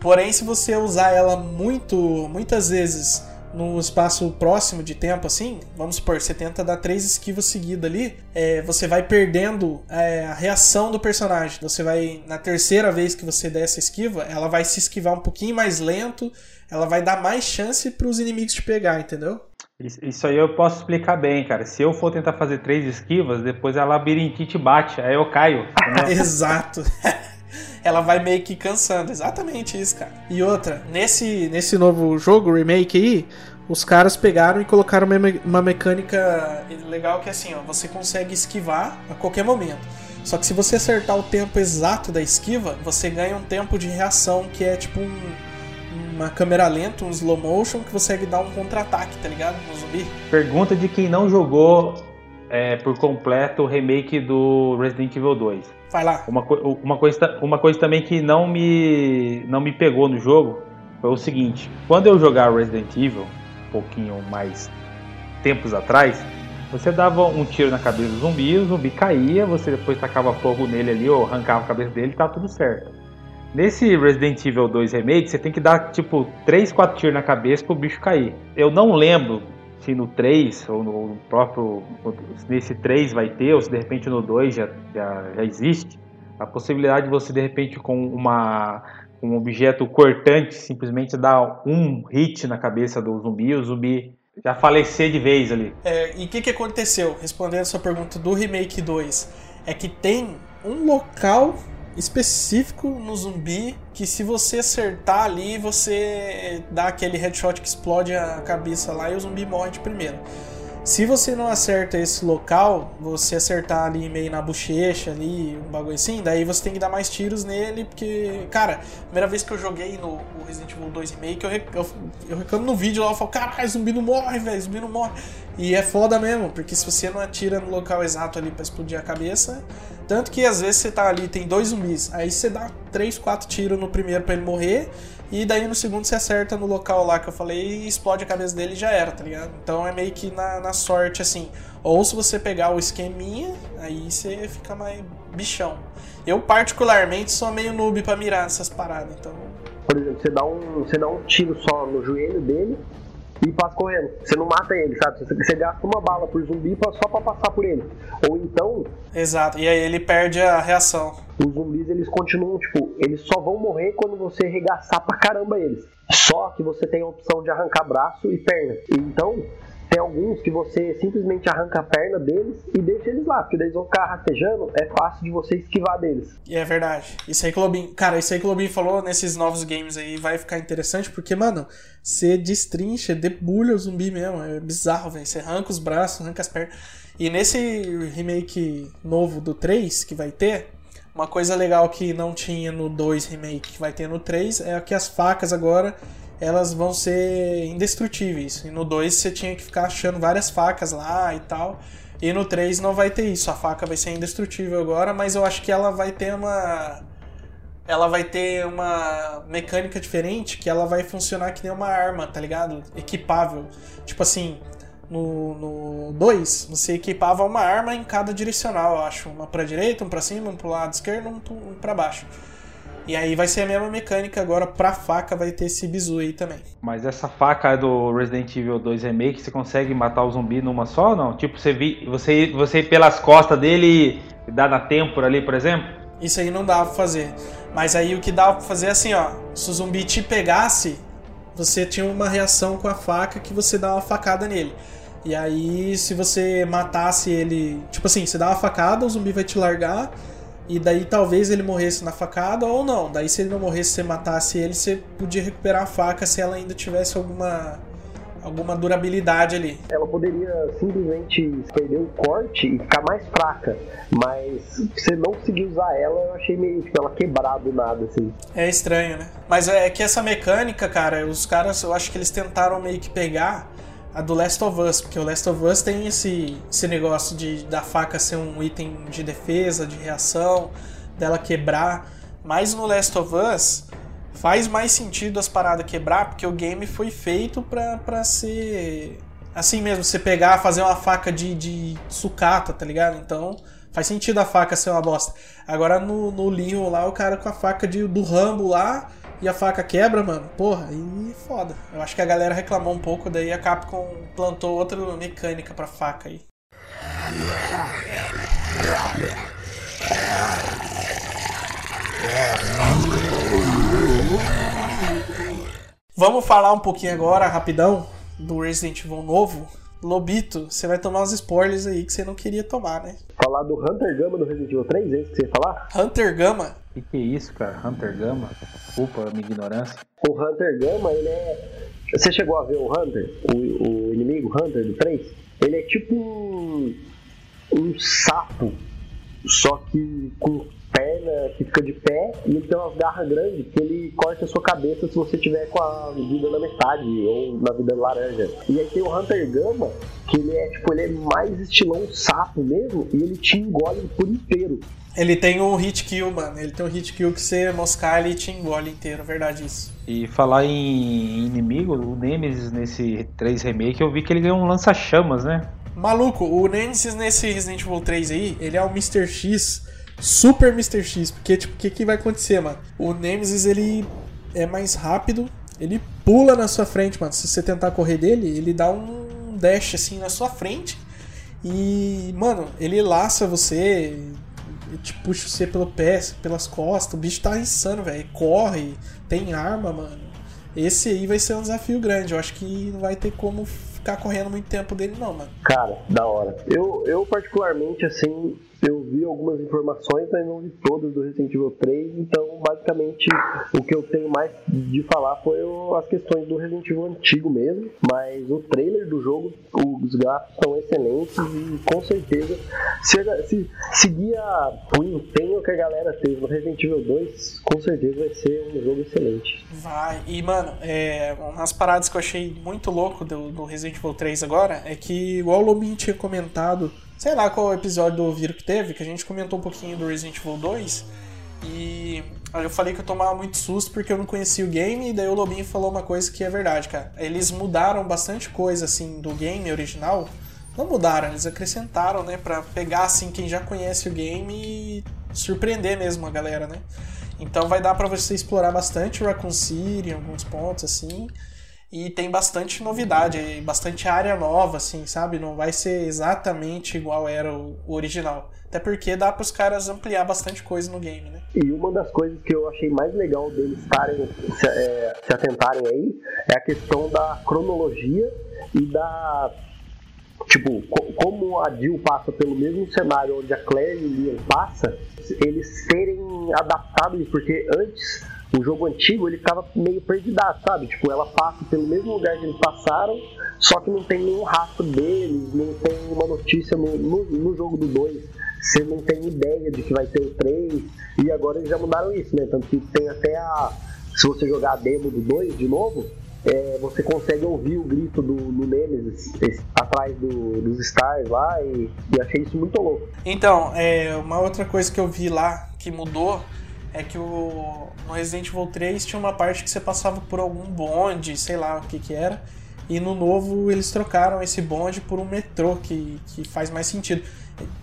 porém se você usar ela muito, muitas vezes no espaço próximo de tempo, assim, vamos supor, você tenta dar três esquivas seguidas ali, é, você vai perdendo é, a reação do personagem. Você vai, na terceira vez que você der essa esquiva, ela vai se esquivar um pouquinho mais lento, ela vai dar mais chance para os inimigos te pegar, entendeu? Isso aí eu posso explicar bem, cara. Se eu for tentar fazer três esquivas, depois a labirintite bate, aí eu caio. Exato. Ela vai meio que cansando, exatamente isso, cara. E outra, nesse, nesse novo jogo, remake aí, os caras pegaram e colocaram uma, uma mecânica legal que é assim, ó, você consegue esquivar a qualquer momento. Só que se você acertar o tempo exato da esquiva, você ganha um tempo de reação que é tipo um uma câmera lenta, um slow motion, que você consegue dar um contra-ataque, tá ligado? No zumbi. Pergunta de quem não jogou é, por completo o remake do Resident Evil 2. Vai lá. Uma, uma, coisa, uma coisa também que não me, não me pegou no jogo foi o seguinte: quando eu jogava Resident Evil, um pouquinho mais tempos atrás, você dava um tiro na cabeça do zumbi, o zumbi caía, você depois tacava fogo nele ali ou arrancava a cabeça dele e tá tudo certo. Nesse Resident Evil 2 Remake, você tem que dar tipo 3, 4 tiros na cabeça pro bicho cair. Eu não lembro se no 3 ou no próprio. Nesse 3 vai ter, ou se de repente no 2 já, já, já existe. A possibilidade de você de repente com uma um objeto cortante simplesmente dar um hit na cabeça do zumbi, o zumbi já falecer de vez ali. É, e o que, que aconteceu? Respondendo a sua pergunta do Remake 2, é que tem um local específico no zumbi que se você acertar ali, você dá aquele headshot que explode a cabeça lá e o zumbi morre de primeiro. Se você não acerta esse local, você acertar ali meio na bochecha ali, um bagulho assim, daí você tem que dar mais tiros nele, porque, cara, primeira vez que eu joguei no Resident Evil 2 Remake, eu, rec- eu, eu reclamo no vídeo lá, eu falo, caralho, zumbi não morre, velho, zumbi não morre. E é foda mesmo, porque se você não atira no local exato ali pra explodir a cabeça, tanto que às vezes você tá ali, tem dois zumbis, aí você dá três, quatro tiros no primeiro pra ele morrer, e daí no segundo você acerta no local lá que eu falei e explode a cabeça dele e já era, tá ligado? Então é meio que na, na sorte, assim. Ou se você pegar o esqueminha, aí você fica mais bichão. Eu, particularmente, sou meio noob pra mirar essas paradas, então. Por exemplo, você dá um, você dá um tiro só no joelho dele e passa correndo. Você não mata ele, sabe? Você, você gasta uma bala por zumbi só pra passar por ele. Ou então, Exato. E aí ele perde a reação. os zumbis eles continuam, tipo, eles só vão morrer quando você arregaçar pra caramba eles. Só que você tem a opção de arrancar braço e perna. Então, tem alguns que você simplesmente arranca a perna deles e deixa eles lá, porque eles vão ficar rastejando, é fácil de você esquivar deles. E é verdade. Isso aí Lobinho. Cara, isso aí Lobinho falou nesses novos games aí vai ficar interessante, porque, mano, você destrincha, debulha o zumbi mesmo. É bizarro, velho. Você arranca os braços, arranca as pernas. E nesse remake novo do 3 que vai ter, uma coisa legal que não tinha no 2 remake que vai ter no 3 é que as facas agora elas vão ser indestrutíveis. E no 2 você tinha que ficar achando várias facas lá e tal. E no 3 não vai ter isso. A faca vai ser indestrutível agora, mas eu acho que ela vai ter uma ela vai ter uma mecânica diferente que ela vai funcionar que nem uma arma, tá ligado? Equipável. Tipo assim, no 2, você equipava uma arma em cada direcional, eu acho. Uma pra direita, um pra cima, um pro lado esquerdo, um um pra baixo. E aí vai ser a mesma mecânica agora pra faca, vai ter esse bizu aí também. Mas essa faca do Resident Evil 2 Remake, você consegue matar o zumbi numa só ou não? Tipo, você, vi, você, você ir pelas costas dele e dar na têmpora ali, por exemplo? Isso aí não dava pra fazer. Mas aí o que dava pra fazer é assim, ó. Se o zumbi te pegasse, você tinha uma reação com a faca que você dá uma facada nele. E aí, se você matasse ele. Tipo assim, você dá uma facada, o zumbi vai te largar. E daí talvez ele morresse na facada ou não. Daí, se ele não morresse, você matasse ele, você podia recuperar a faca se ela ainda tivesse alguma. alguma durabilidade ali. Ela poderia simplesmente perder o corte e ficar mais fraca, mas se você não conseguir usar ela, eu achei meio tipo, ela quebrar do nada, assim. É estranho, né? Mas é que essa mecânica, cara, os caras, eu acho que eles tentaram meio que pegar a do Last of Us, porque o Last of Us tem esse, esse negócio de da faca ser um item de defesa, de reação, dela quebrar. Mas no Last of Us faz mais sentido as paradas quebrar, porque o game foi feito pra, pra ser assim mesmo, você pegar, fazer uma faca de, de sucata, tá ligado? Então faz sentido a faca ser uma bosta. Agora no, no Leon lá, o cara com a faca de, do Rambo lá e a faca quebra, mano. Porra, aí foda. Eu acho que a galera reclamou um pouco, daí a Capcom plantou outra mecânica pra faca aí. Vamos falar um pouquinho agora, rapidão, do Resident Evil novo. Lobito, você vai tomar uns spoilers aí que você não queria tomar, né? Falar do Hunter Gamma do Resident Evil 3, é isso que você ia falar? Hunter Gamma? O que, que é isso, cara? Hunter Gamma? Desculpa a minha ignorância. O Hunter Gamma, ele é. Você chegou a ver o Hunter? O, o inimigo Hunter do 3? Ele é tipo um. um sapo, só que com perna que fica de pé e ele tem umas garras grandes que ele corta a sua cabeça se você tiver com a vida na metade ou na vida laranja. E aí tem o Hunter Gamma, que ele é tipo, ele é mais estilão sapo mesmo e ele te engole por inteiro. Ele tem um hit kill, mano. Ele tem um hit kill que você moscar ele te engole inteiro, é verdade isso. E falar em inimigo, o Nemesis nesse 3 Remake, eu vi que ele ganhou um lança-chamas, né? Maluco, o Nemesis nesse Resident Evil 3 aí, ele é o Mr. X, super Mr. X, porque tipo, o que, que vai acontecer, mano? O Nemesis ele é mais rápido, ele pula na sua frente, mano. Se você tentar correr dele, ele dá um dash assim na sua frente e, mano, ele laça você, te puxa você pelo pé, pelas costas. O bicho tá insano, velho. Corre, tem arma, mano. Esse aí vai ser um desafio grande. Eu acho que não vai ter como ficar correndo muito tempo dele, não, mano. Cara, da hora. Eu, eu particularmente, assim, eu vi algumas informações, mas não vi todas do Resident Evil 3, então basicamente o que eu tenho mais de falar foi as questões do Resident Evil antigo mesmo, mas o trailer do jogo, os gráficos são excelentes e com certeza se, se seguir o empenho que a galera teve no Resident Evil 2, com certeza vai ser um jogo excelente. Vai, e mano, é, umas paradas que eu achei muito louco do, do Resident Evil 3 agora é que, igual o Lobinho tinha comentado, sei lá qual episódio do Viro que teve, que a gente comentou um pouquinho do Resident Evil 2, e eu falei que eu tomava muito susto porque eu não conhecia o game, e daí o Lobinho falou uma coisa que é verdade, cara. Eles mudaram bastante coisa, assim, do game original. Não mudaram, eles acrescentaram, né, pra pegar, assim, quem já conhece o game e surpreender mesmo a galera, né. Então vai dar para você explorar bastante o Raccoon City em alguns pontos, assim. E tem bastante novidade, bastante área nova, assim, sabe? Não vai ser exatamente igual era o original. Até porque dá para os caras ampliar bastante coisa no game, né? E uma das coisas que eu achei mais legal deles estarem se, é, se atentarem aí é a questão da cronologia e da tipo, como a Jill passa pelo mesmo cenário onde a Claire e o Leon passa, eles terem adaptado isso, porque antes o jogo antigo ele ficava meio perdido, sabe? Tipo, ela passa pelo mesmo lugar que eles passaram, só que não tem nenhum rastro deles, não tem uma notícia no, no, no jogo do 2. Você não tem ideia de que vai ter o 3. E agora eles já mudaram isso, né? Tanto que tem até a. Se você jogar a demo do 2 de novo, é, você consegue ouvir o grito do, do Nemesis esse, atrás do, dos Stars lá e, e, achei isso muito louco. Então, é, uma outra coisa que eu vi lá que mudou é que o, no Resident Evil 3 tinha uma parte que você passava por algum bonde, sei lá o que que era, e no novo eles trocaram esse bonde por um metrô, que, que faz mais sentido.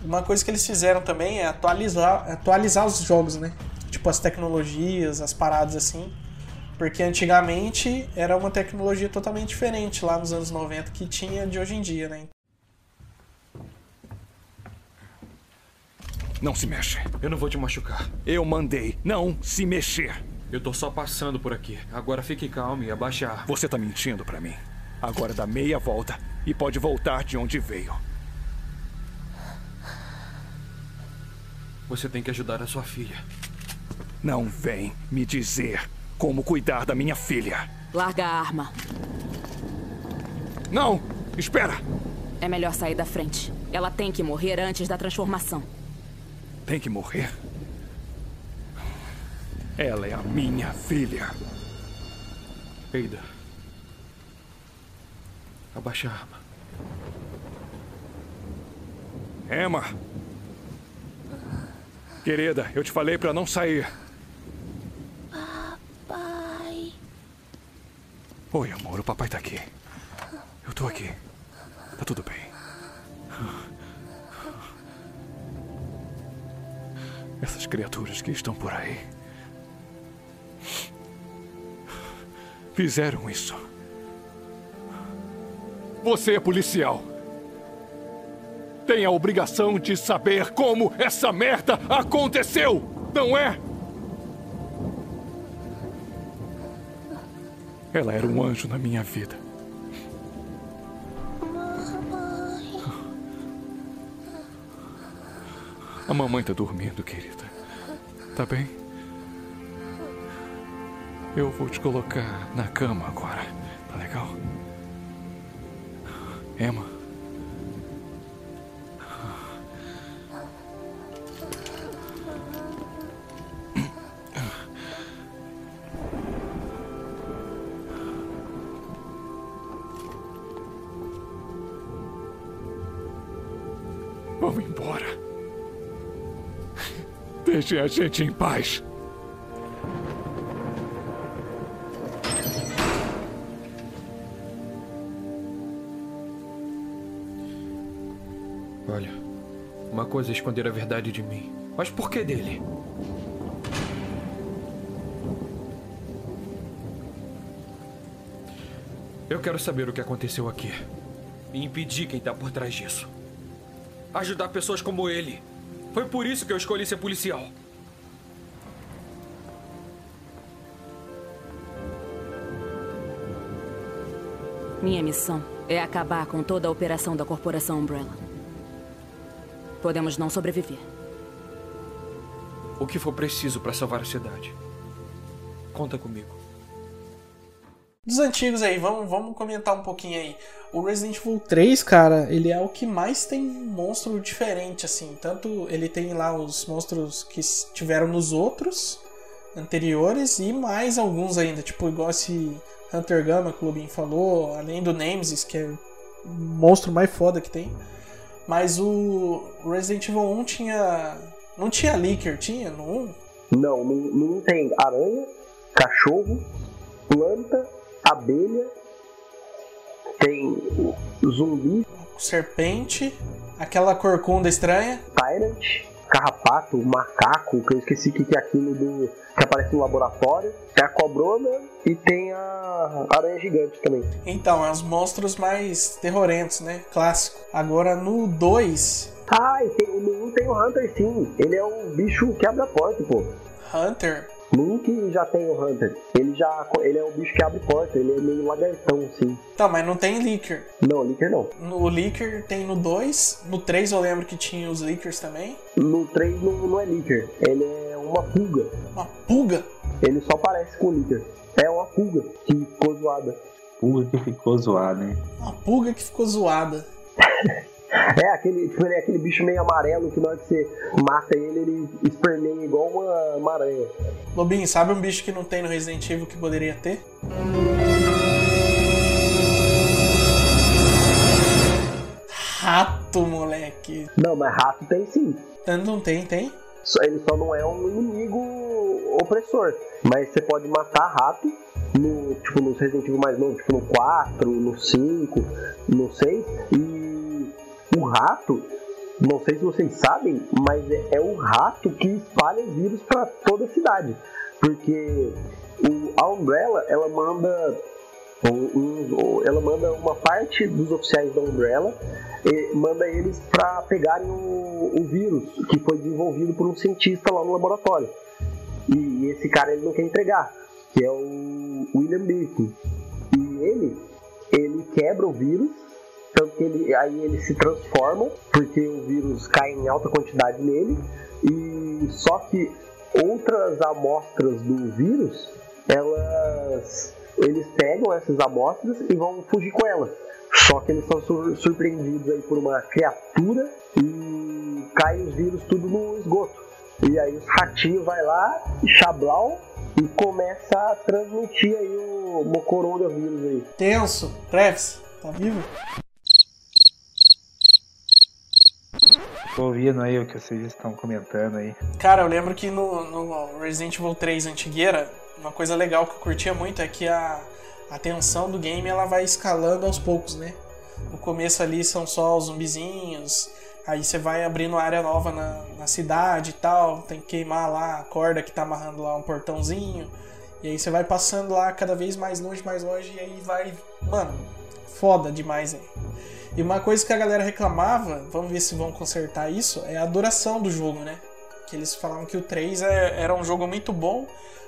Uma coisa que eles fizeram também é atualizar, atualizar os jogos, né? Tipo as tecnologias, as paradas assim. Porque antigamente era uma tecnologia totalmente diferente lá nos anos 90 que tinha de hoje em dia, né? Não se mexe. Eu não vou te machucar. Eu mandei não se mexer. Eu tô só passando por aqui. Agora fique calmo e abaixe a... Você tá mentindo para mim. Agora dá meia volta e pode voltar de onde veio. Você tem que ajudar a sua filha. Não vem me dizer como cuidar da minha filha. Larga a arma. Não! Espera! É melhor sair da frente. Ela tem que morrer antes da transformação. Tem que morrer? Ela é a minha filha. Eida. Abaixa a arma. Emma! Querida, eu te falei para não sair. Papai. Oi, amor, o papai tá aqui. Eu tô aqui. Tá tudo bem. Essas criaturas que estão por aí. Fizeram isso. Você é policial tem a obrigação de saber como essa merda aconteceu, não é? Ela era um anjo na minha vida. A mamãe tá dormindo, querida. Tá bem? Eu vou te colocar na cama agora. Tá legal? Emma. Deixe a gente em paz. Olha, uma coisa é esconder a verdade de mim. Mas por que dele? Eu quero saber o que aconteceu aqui. E impedir quem está por trás disso ajudar pessoas como ele. Foi por isso que eu escolhi ser policial. Minha missão é acabar com toda a operação da Corporação Umbrella. Podemos não sobreviver, o que for preciso para salvar a cidade. Conta comigo. Dos antigos aí, vamos, vamos comentar um pouquinho aí. O Resident Evil 3, cara, ele é o que mais tem monstro diferente, assim. Tanto ele tem lá os monstros que tiveram nos outros anteriores e mais alguns ainda, tipo igual esse Hunter Gamma que o Lubin falou, além do Nemesis, que é o monstro mais foda que tem. Mas o Resident Evil 1 tinha. Não tinha Licker, tinha no 1? Não, não, não tem aranha, cachorro, planta, abelha, tem zumbi, serpente, aquela corcunda estranha, tyrant, carrapato, macaco, que eu esqueci o que é aquilo do que aparece no laboratório, tem a cobrona e tem a aranha gigante também. Então, é os monstros mais terrorentos, né? Clássico. Agora no 2. Ah, e tem, no 1 tem o Hunter sim. Ele é um bicho quebra porta, pô. Hunter? No 1 que já tem o Hunter. Ele já. Ele é o bicho que abre porta, ele é meio lagartão, assim. Tá, mas não tem Licker. Não, Licker não. No Licker tem no 2. No 3 eu lembro que tinha os Lickers também. No 3 não, não é Licker. Ele é uma pulga. Uma pulga? Ele só parece com o Licker. É uma pulga que ficou zoada. Pulga que ficou zoada, hein? Uma pulga que ficou zoada. É, aquele, tipo, ele é aquele bicho meio amarelo que na hora que você mata ele, ele esperneia igual uma, uma aranha. Lobinho, sabe um bicho que não tem no Resident Evil que poderia ter? Rato, moleque. Não, mas rato tem sim. Não tem, tem? Ele só não é um inimigo opressor. Mas você pode matar rato no, tipo, nos Resident Evil mais novos, tipo no 4, no 5, no 6. E o rato, não sei se vocês sabem, mas é, é o rato que espalha vírus para toda a cidade. Porque o, a Umbrella, ela manda ela manda uma parte dos oficiais da Umbrella manda eles para pegarem o, o, vírus que foi desenvolvido por um cientista lá no laboratório. E, e esse cara ele não quer entregar, que é o William Birkin. E ele, ele quebra o vírus, tanto que ele, aí ele se transforma, porque o vírus cai em alta quantidade nele, e só que outras amostras do vírus, elas eles pegam essas amostras e vão fugir com elas. Só que eles são sur surpreendidos aí por uma criatura e caem os vírus tudo no esgoto. E aí os ratinhos vai lá, chablau, e começa a transmitir aí o Mocoronga vírus aí. Tenso. Travis, tá vivo? Tô ouvindo aí o que vocês estão comentando aí. Cara, eu lembro que no, no Resident Evil 3 Antigueira, uma coisa legal que eu curtia muito é que a, a tensão do game ela vai escalando aos poucos, né? No começo ali são só os zumbizinhos, aí você vai abrindo área nova na, na cidade e tal, tem que queimar lá a corda que tá amarrando lá um portãozinho, e aí você vai passando lá cada vez mais longe, mais longe, e aí vai. Mano, foda demais aí. E uma coisa que a galera reclamava, vamos ver se vão consertar isso, é a duração do jogo, né? Que eles falavam que o 3 é, era um jogo muito bom,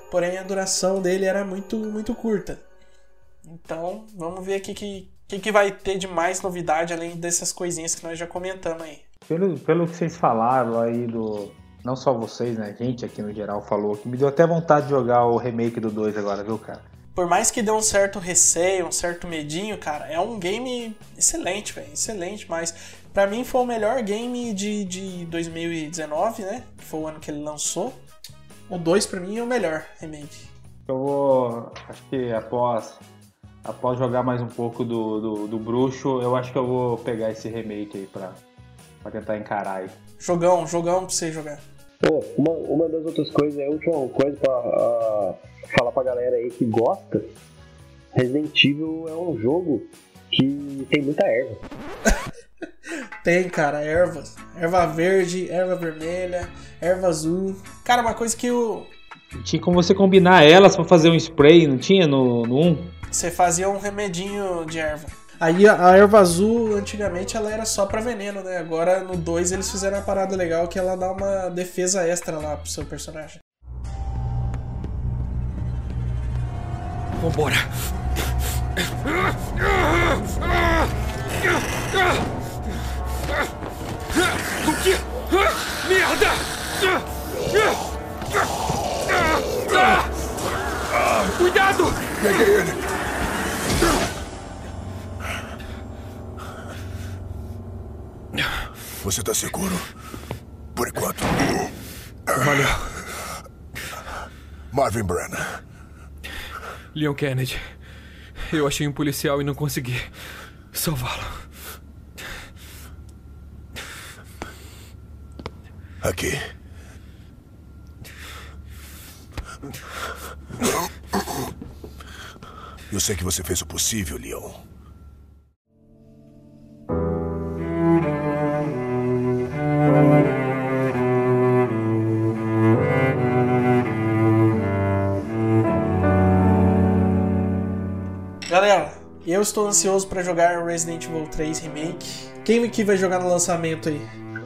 porém a duração dele era muito, muito curta. Então, vamos ver o que, que, que vai ter de mais novidade além dessas coisinhas que nós já comentamos aí. Pelo, pelo que vocês falaram aí do. Não só vocês, né? A gente aqui no geral falou que me deu até vontade de jogar o remake do 2 agora, viu, cara? Por mais que dê um certo receio, um certo medinho, cara, é um game excelente, velho. Excelente, mas para mim foi o melhor game de, de 2019, né? Que foi o ano que ele lançou. O 2 para mim é o melhor remake. Eu vou. Acho que após. Após jogar mais um pouco do, do, do bruxo, eu acho que eu vou pegar esse remake aí pra, pra tentar encarar aí. Jogão, jogão pra você jogar. Pô, uma, uma das outras coisas, a última coisa pra uh, falar pra galera aí que gosta, Resident Evil é um jogo que tem muita erva. tem, cara, ervas. Erva verde, erva vermelha, erva azul. Cara, uma coisa que o. Tinha como você combinar elas pra fazer um spray, não tinha no, no 1? Você fazia um remedinho de erva. Aí a erva azul, antigamente, ela era só pra veneno, né? Agora no 2 eles fizeram uma parada legal que ela dá uma defesa extra lá pro seu personagem. Vambora! O que? Merda! Cuidado! Peguei ele! Você tá seguro? Por enquanto. Valeu. Marvin Brennan. Leon Kennedy. Eu achei um policial e não consegui salvá-lo. Aqui. Eu sei que você fez o possível, Leon. Estou ansioso pra jogar Resident Evil 3 Remake. Quem aqui vai jogar no lançamento aí?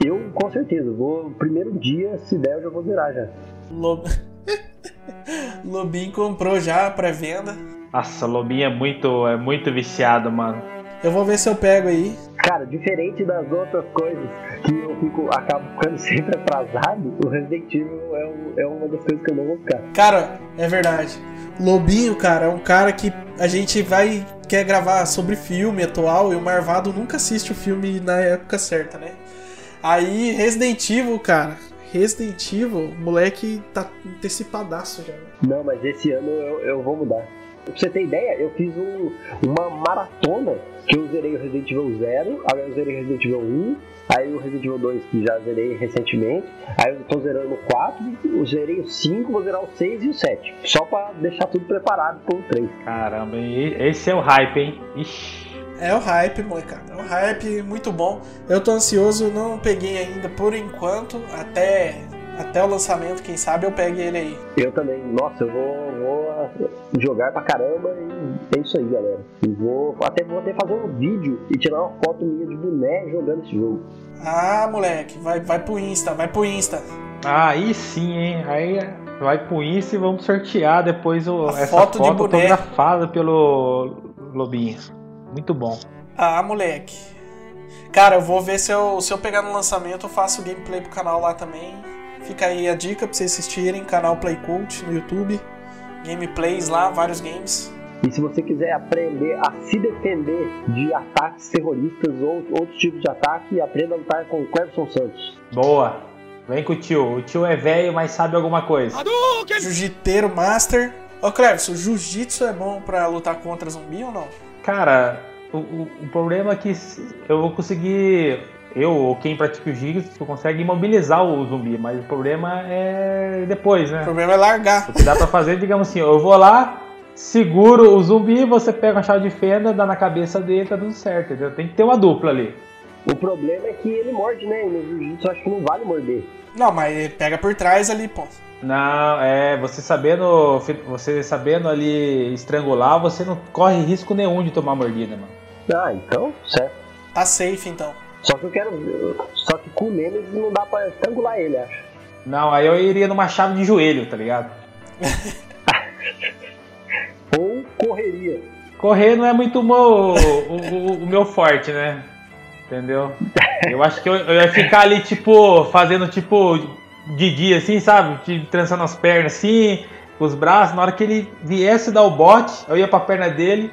Eu, com certeza, vou. Primeiro dia, se der, eu já vou zerar já. Lob... Lobinho comprou já a pré-venda. Nossa, Lobinho é muito, é muito viciado, mano. Eu vou ver se eu pego aí. Cara, diferente das outras coisas que eu fico, acabo ficando sempre atrasado, o Resident Evil é, um- é uma das coisas que eu não vou ficar. Cara, é verdade. Lobinho, cara, é um cara que a gente vai quer gravar sobre filme atual e o Marvado nunca assiste o filme na época certa, né? Aí, Resident Evil, cara. Resident Evil, moleque tá antecipadaço já. Não, mas esse ano eu, eu vou mudar. Pra você ter ideia, eu fiz um- uma maratona que eu zerei o Resident Evil 0, aí eu zerei o Resident Evil 1, aí o Resident Evil 2 que já zerei recentemente, aí eu tô zerando o 4, eu zerei o 5, vou zerar o 6 e o 7. Só pra deixar tudo preparado pro 3. Caramba, e esse é o hype, hein? Ixi. É o hype, molecada. É um hype muito bom. Eu tô ansioso, não peguei ainda por enquanto, até, até o lançamento, quem sabe eu pegue ele aí. Eu também, nossa, eu vou, vou jogar pra caramba e é isso aí, galera. E vou até vou até fazer um vídeo e tirar uma foto minha de boné jogando esse jogo. Ah, moleque, vai, vai pro Insta, vai pro Insta. Ah, aí sim, hein? Aí vai pro Insta e vamos sortear depois o, A essa foto foto, de boneco. autografada pelo Lobinho. Muito bom. Ah, moleque. Cara, eu vou ver se eu, se eu pegar no lançamento, eu faço gameplay pro canal lá também. Fica aí a dica pra vocês assistirem, canal Playcult no YouTube. Gameplays lá, vários games. E se você quiser aprender a se defender de ataques terroristas ou outros tipos de ataque, aprenda a lutar com o Clebson Santos. Boa. Vem com o tio. O tio é velho, mas sabe alguma coisa. Jiu-jiteiro Master. Ô, Cleves, o jiu-jitsu é bom pra lutar contra zumbi ou não? Cara, o, o- o problema é que eu vou conseguir. Eu ou quem pratica o jiu-jitsu consegue imobilizar o zumbi, mas o problema é depois, né? O problema é largar. O que dá pra fazer, digamos assim, eu vou lá, seguro o zumbi, você pega a chave de fenda, dá na cabeça dele, tá tudo certo, entendeu? Tem que ter uma dupla ali. O problema é que ele morde, né? E no jiu-jitsu eu acho que não vale morder. Não, mas ele pega por trás ali, pô. Não, é, você sabendo, você sabendo ali estrangular, você não corre risco nenhum de tomar mordida, mano. Ah, então, certo. Tá safe então. Só que eu quero. Só que com o Nemesis não dá pra estrangular ele, acho. Não, aí eu iria numa chave de joelho, tá ligado? Correria. Correr não é muito o meu, o, o- o meu forte, né? Entendeu? Eu acho que eu, eu ia ficar ali, tipo, fazendo tipo Didi, assim, sabe? De trançando as pernas assim, com os braços. Na hora que ele viesse dar o bote, eu ia pra perna dele,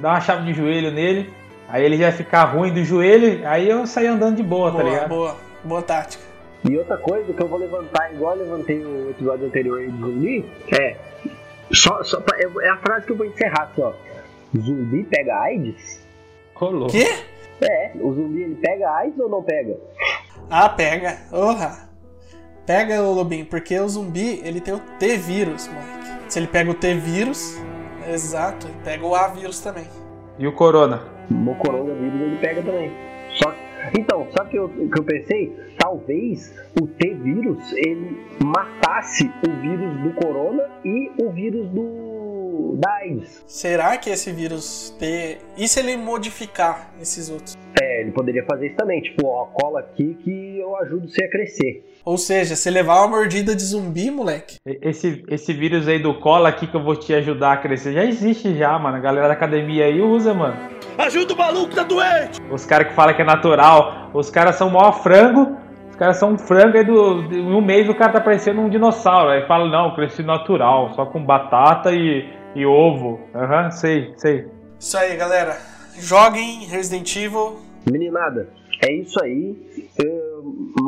dar uma chave de joelho nele. Aí ele já ia ficar ruim do joelho, aí eu saía andando de boa, tá Boa, ligado? boa. Boa tática. E outra coisa que eu vou levantar, igual eu levantei no episódio anterior aí do zumbi, é. Só, só pra- é a frase que eu vou encerrar assim, ó. Zumbi pega AIDS? Rolou. Quê? É, o zumbi ele pega AIDS ou não pega? Ah, pega. Orra. Pega o Lobinho, porque o zumbi, ele tem o T-vírus, moleque. Se ele pega o T-vírus, exato, ele pega o A-vírus também. E o Corona? No coronavírus ele pega também. Só então, sabe o que eu, que eu pensei? Talvez o T-vírus ele matasse o vírus do corona e o vírus do da AIDS. Será que esse vírus T. E se ele modificar esses outros? É, ele poderia fazer isso também, tipo, ó, cola aqui que eu ajudo você a crescer. Ou seja, se levar uma mordida de zumbi, moleque. Esse, esse vírus aí do cola aqui que eu vou te ajudar a crescer já existe já, mano. A galera da academia aí usa, mano. Ajuda o maluco, tá doente! Os caras que falam que é natural, os caras são maior frango. Os caras são um frango aí do, em um mês o cara tá parecendo um dinossauro. Aí fala, não, eu cresci natural, só com batata e, E ovo. Aham, uhum, sei, sei. Isso aí, galera. Joguem Resident Evil. Meninada, é isso aí. Eu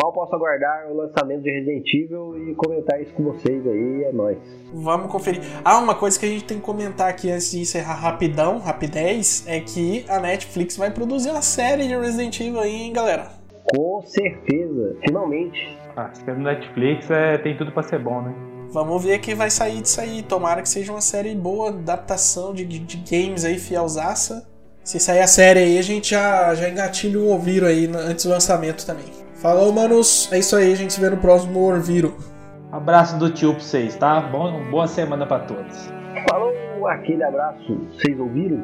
mal posso aguardar o lançamento de Resident Evil e comentar isso com vocês aí. É nóis. Vamos conferir. Ah, uma coisa que a gente tem que comentar aqui antes de encerrar rapidão, rapidez, é que a Netflix vai produzir uma série de Resident Evil aí, hein, galera? Com certeza, finalmente. Ah, se é no Netflix é, tem tudo pra ser bom, né? Vamos ver que vai sair disso aí. Tomara que seja uma série boa, adaptação de, de, de games aí, fielzaça. Se sair a série aí, a gente já, já engatilha o Orviro aí antes do lançamento também. Falou, manos. É isso aí. A gente se vê no próximo Orviro. Abraço do tio pra vocês, tá? Bom, boa semana para todos. Falou, aquele abraço. Vocês ouviram?